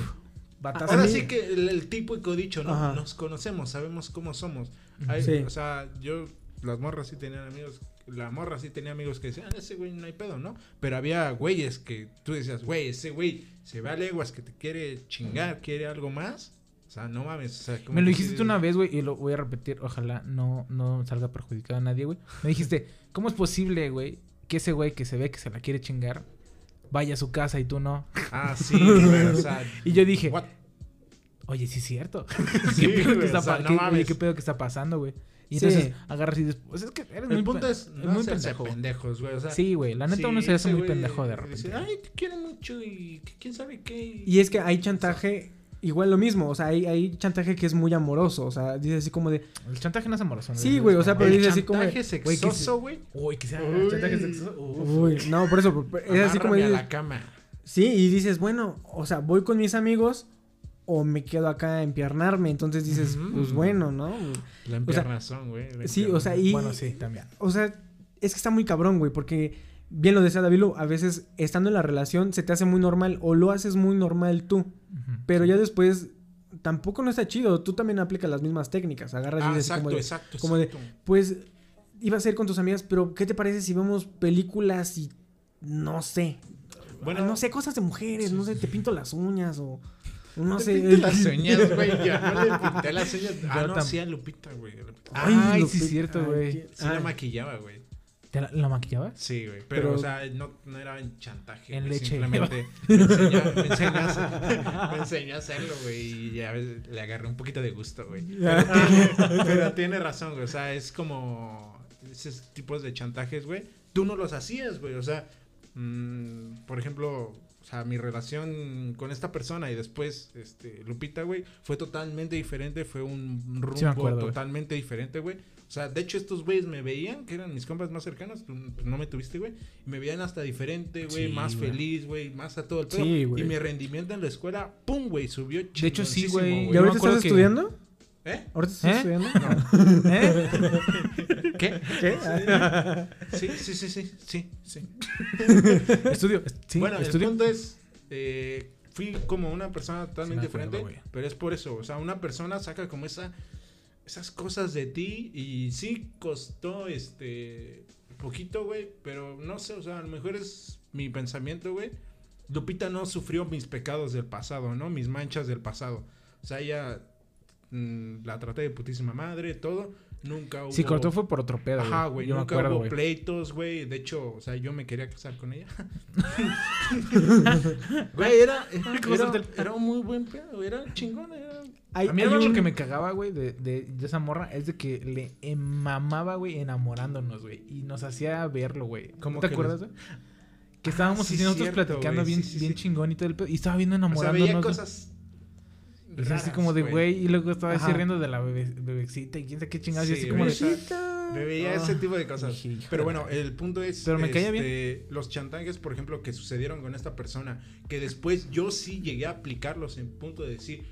H: Ahora sí que el, el típico dicho, ¿no?
C: Ajá.
H: Nos conocemos, sabemos cómo somos. Hay-
C: Sí.
H: O sea, yo, las morras sí tenían amigos, la morra sí tenía amigos que decían, "Ah, ese güey no hay pedo, ¿no? Pero había güeyes que tú decías, güey, ese güey se va a leguas que te quiere chingar, quiere algo más. O sea, no mames. O sea,
D: Me lo
H: que
D: dijiste tú una vez, güey, y lo voy a repetir. Ojalá no, no salga perjudicado a nadie, güey. Me dijiste, ¿cómo es posible, güey, que ese güey que se ve que se la quiere chingar vaya a su casa y tú no?
H: Ah, sí, güey, o sea.
D: Y yo dije,
H: what?
D: oye, sí es cierto.
H: Sí,
D: ¿Qué, pedo que
H: güey,
D: está
H: o sea,
D: pa-
H: no
D: qué-
H: mames.
D: ¿Qué pedo que está pasando, güey? Y
C: Sí.
D: entonces agarras y dices, pues es que eres muy
H: El punto
D: pe-
H: es no
D: muy pendejo.
H: pendejos, güey. O sea,
D: Sí, güey, la neta uno se hace
H: ese
D: muy
H: güey
D: pendejo de
H: dice,
D: repente.
H: Ay, te quiere mucho y que quién sabe qué.
C: Y es que hay chantaje, igual lo mismo. O sea, hay, hay chantaje que es muy amoroso. O sea, dice así como de,
D: El chantaje no es amoroso.
C: Sí, güey, o sea, pero
H: el
C: dice así como de,
H: chantaje sexoso, güey.
D: Uy, que sea
H: Uy.
D: chantaje. Uf.
C: uy, no, por eso, es así como
H: Amárrame a
C: dices,
H: la cama.
C: Sí, y dices, bueno, o sea, voy con mis amigos o me quedo acá a empiernarme. Entonces dices,
H: Ujú.
C: pues bueno, ¿no?
H: La empiernazón, güey.
C: Sí, o sea, y.
D: Bueno, sí, también.
C: O sea, es que está muy cabrón, güey, porque bien lo decía David, a veces estando en la relación se te hace muy normal o lo haces muy normal tú, pero ya después tampoco no está chido. Tú también aplicas las mismas técnicas, agarras y
H: Ah,
C: dices
H: exacto,
C: como de,
H: exacto,
C: como de- pues ibas a ir con tus amigas, pero ¿qué te parece si vemos películas y no sé?
H: Bueno,
C: no sé, cosas de mujeres, no sé, te pinto las uñas o no
H: Te
C: sé.
H: pinté las uñas, güey. Yo no le pinté las uñas. Ah, no,
D: tam-
H: sí a Lupita, güey.
D: Ay,
C: lo
D: sí es cierto,
C: ay,
D: güey.
H: Sí la
C: ay.
H: maquillaba, güey.
D: ¿Te la, la maquillabas?
H: Sí, güey. Pero,
C: Pero-
H: o sea, no, no era en chantaje.
D: En
H: güey,
D: leche.
H: Simplemente me enseñó, me, enseñó a hacer- me enseñó a hacerlo, güey. Y ya ves, le agarré un poquito de gusto, güey. Pero tiene, pero tiene razón, güey. O sea, es como esos tipos de chantajes, güey. Tú no los hacías, güey. O sea, mm, por ejemplo, o sea, mi relación con esta persona y después, este, Lupita, güey, fue totalmente diferente, fue un rumbo
D: Sí acuerdo,
H: totalmente diferente, güey. O sea, de hecho estos güeyes me veían, que eran mis compas más cercanos, tú pues, no me tuviste, güey, y me veían hasta diferente, güey,
D: Sí,
H: más feliz, güey, más a todo el pedo.
C: Sí, güey.
H: y mi rendimiento en la escuela, pum, güey, subió
D: De hecho, sí, güey.
C: ¿Y ahorita estás
D: que-
C: estudiando?
H: ¿Eh?
C: ¿Ahorita estás
D: ¿Eh?
C: estudiando?
D: ¿Eh?
H: ¿Qué?
C: ¿Qué?
H: Sí, sí, sí, sí, sí, sí.
D: Estudio. Sí,
H: bueno,
D: estudio.
H: el punto es, eh, fui como una persona totalmente
D: Sí acuerdo,
H: diferente,
D: güey.
H: pero es por eso, o sea, una persona saca como esa, esas cosas de ti y sí costó, este, poquito, güey, pero no sé, o sea, a lo mejor es mi pensamiento, güey. Lupita no sufrió mis pecados del pasado, ¿no? Mis manchas del pasado. O sea, ella mm, la traté de putísima madre, todo. Nunca hubo...
D: Si cortó fue por otro pedo,
H: Ajá, güey,
D: Yo me
H: nunca
D: acuerdo,
H: hubo
D: güey.
H: pleitos, güey. De hecho, o sea, yo me quería casar con ella. Güey, era, era, era, era un muy buen pedo, era chingón, era...
C: Hay-
D: a mí
C: hay
D: algo
C: un-
D: que me cagaba, güey, de, de, de esa morra es de que le mamaba, güey, enamorándonos, güey. Y nos hacía verlo, güey.
H: ¿Cómo
D: ¿No te acuerdas,
H: les-
D: güey? Que estábamos
H: Ah, sí,
D: así nosotros
H: cierto,
D: platicando bien,
H: sí, sí,
D: bien
H: sí.
D: chingón y todo el pedo. Y estaba viendo
H: O sea,
D: enamorándonos.
H: veía
D: güey.
H: cosas...
D: Y así
H: raras,
D: como de güey. Y luego estaba así riendo de la bebe- bebecita y quién sabe qué chingados. y
H: Sí,
D: así como de.
H: sea, Me veía
D: Ah,
H: ese tipo de cosas. Pero bueno, el punto es.
D: Pero me caía bien.
H: este, Los chantajes, por ejemplo, que sucedieron con esta persona. Que después yo sí llegué a aplicarlos en punto de decir.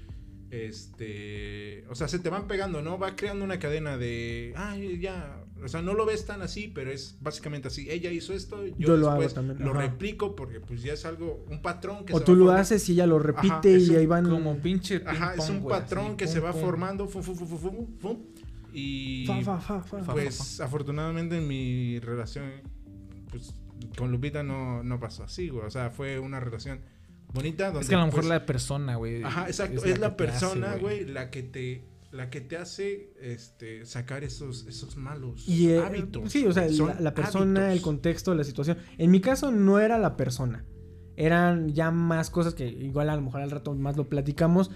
H: Este. O sea, se te van pegando, ¿no? Va creando una cadena de. Ay, ya. O sea, no lo ves tan así, pero es básicamente así. Ella hizo esto, yo,
C: Yo lo hago
H: después
C: también,
H: lo
C: ajá.
H: replico porque, pues ya es algo. Un patrón que
C: O
H: se
C: tú
H: va
C: lo
H: formando.
C: haces y ella lo repite
H: Ajá, es
C: y
H: un-
C: ahí van...
D: Como pinche.
H: Ajá, es un
D: güey,
H: patrón
D: así,
H: que
D: pum,
H: se va
D: pum.
H: formando. Fum, fum, fum, fum, fum, fum, y.
C: Fa, fa, fa, fa.
D: Fa,
H: Pues afortunadamente en mi relación pues, con Lupita no, no pasó así, güey. O sea, fue una relación bonita donde...
D: Es que a lo mejor
H: pues,
D: la persona, güey.
H: Ajá, exacto. Es, la,
D: que te hace,
H: persona, güey, la que te... La que te hace este, sacar esos, esos malos
C: Y eh,
H: hábitos.
C: sí, o sea, la, la persona, el contexto, la situación. En mi caso no era la persona. Eran ya más cosas que igual a lo mejor al rato más lo platicamos.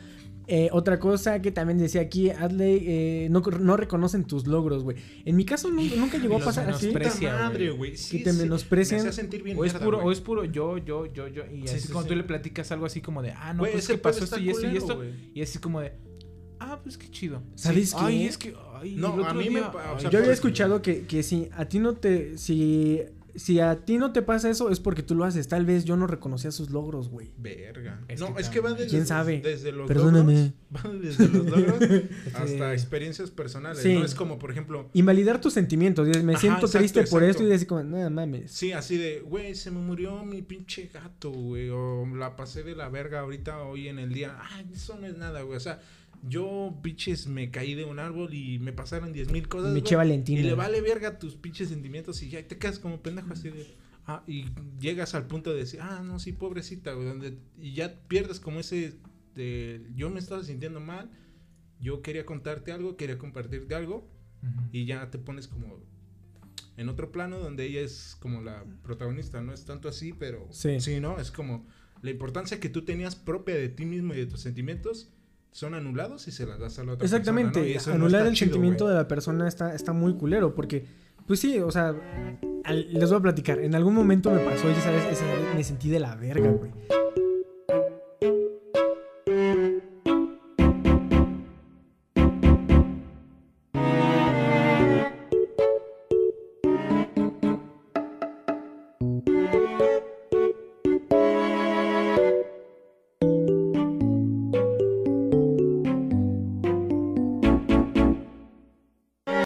C: Eh, otra cosa que también decía aquí, Adley, eh, no, no reconocen tus logros, güey. En mi caso nu- nunca llegó a pasar así.
H: madre,
D: güey.
H: Sí,
C: Que te
H: sí,
C: menosprecian.
H: Me hacía sentir bien
D: O es,
H: mierda,
D: puro, o es puro yo, yo, yo, yo. Y
H: Sí,
D: así
H: sí,
D: cuando
H: sí.
D: tú le platicas algo así como de, ah, no, pues
H: ese
D: que pasó esto y esto y esto.
H: güey.
D: Y así como de, ah, pues qué chido.
C: ¿Sabes
D: Sí.
C: qué?
D: Ay, es que. Ay,
H: No, a mí me
D: día-
H: o sea,
C: Yo había
H: pues,
C: escuchado que, que si a ti no te. Si, si a ti no te pasa eso, es porque tú lo haces. Tal vez yo no reconocía sus logros, güey.
H: Verga.
D: Es
H: no,
D: que
H: es que va desde,
C: ¿Quién sabe?
H: desde los
C: Perdóname.
H: logros. Va desde los logros hasta experiencias personales.
C: Sí.
H: ¿no? Es como, por ejemplo,
C: Invalidar tus sentimientos. Me
H: Ajá,
C: siento
H: exacto,
C: triste por esto y así como, nada mames.
H: Sí, así de, güey, se me murió mi pinche gato, güey, o la pasé de la verga ahorita hoy en el día. Ay, eso no es nada, güey. O sea, yo, pinches, me caí de un árbol y me pasaron diez mil cosas.
C: Me eché Valentina.
H: Y le vale verga tus pinches sentimientos y ya te quedas como pendejo así de. Ah, y llegas al punto de decir, ah, no, sí, pobrecita, güey, donde, y ya pierdes como ese de, yo me estaba sintiendo mal, yo quería contarte algo, quería compartirte algo, y ya te pones como en otro plano donde ella es como la protagonista, no es tanto así, pero
C: Sí.
H: sí, ¿no? Es como la importancia que tú tenías propia de ti mismo y de tus sentimientos son anulados y se las das a la otra
C: Exactamente.
H: persona, ¿no? Y eso no
C: Anular
H: está
C: el
H: chido,
C: sentimiento
H: güey.
C: de la persona está, está muy culero. Porque, pues sí, o sea, al- les voy a platicar. En algún momento me pasó, y sabes, esa me sentí de la verga, güey.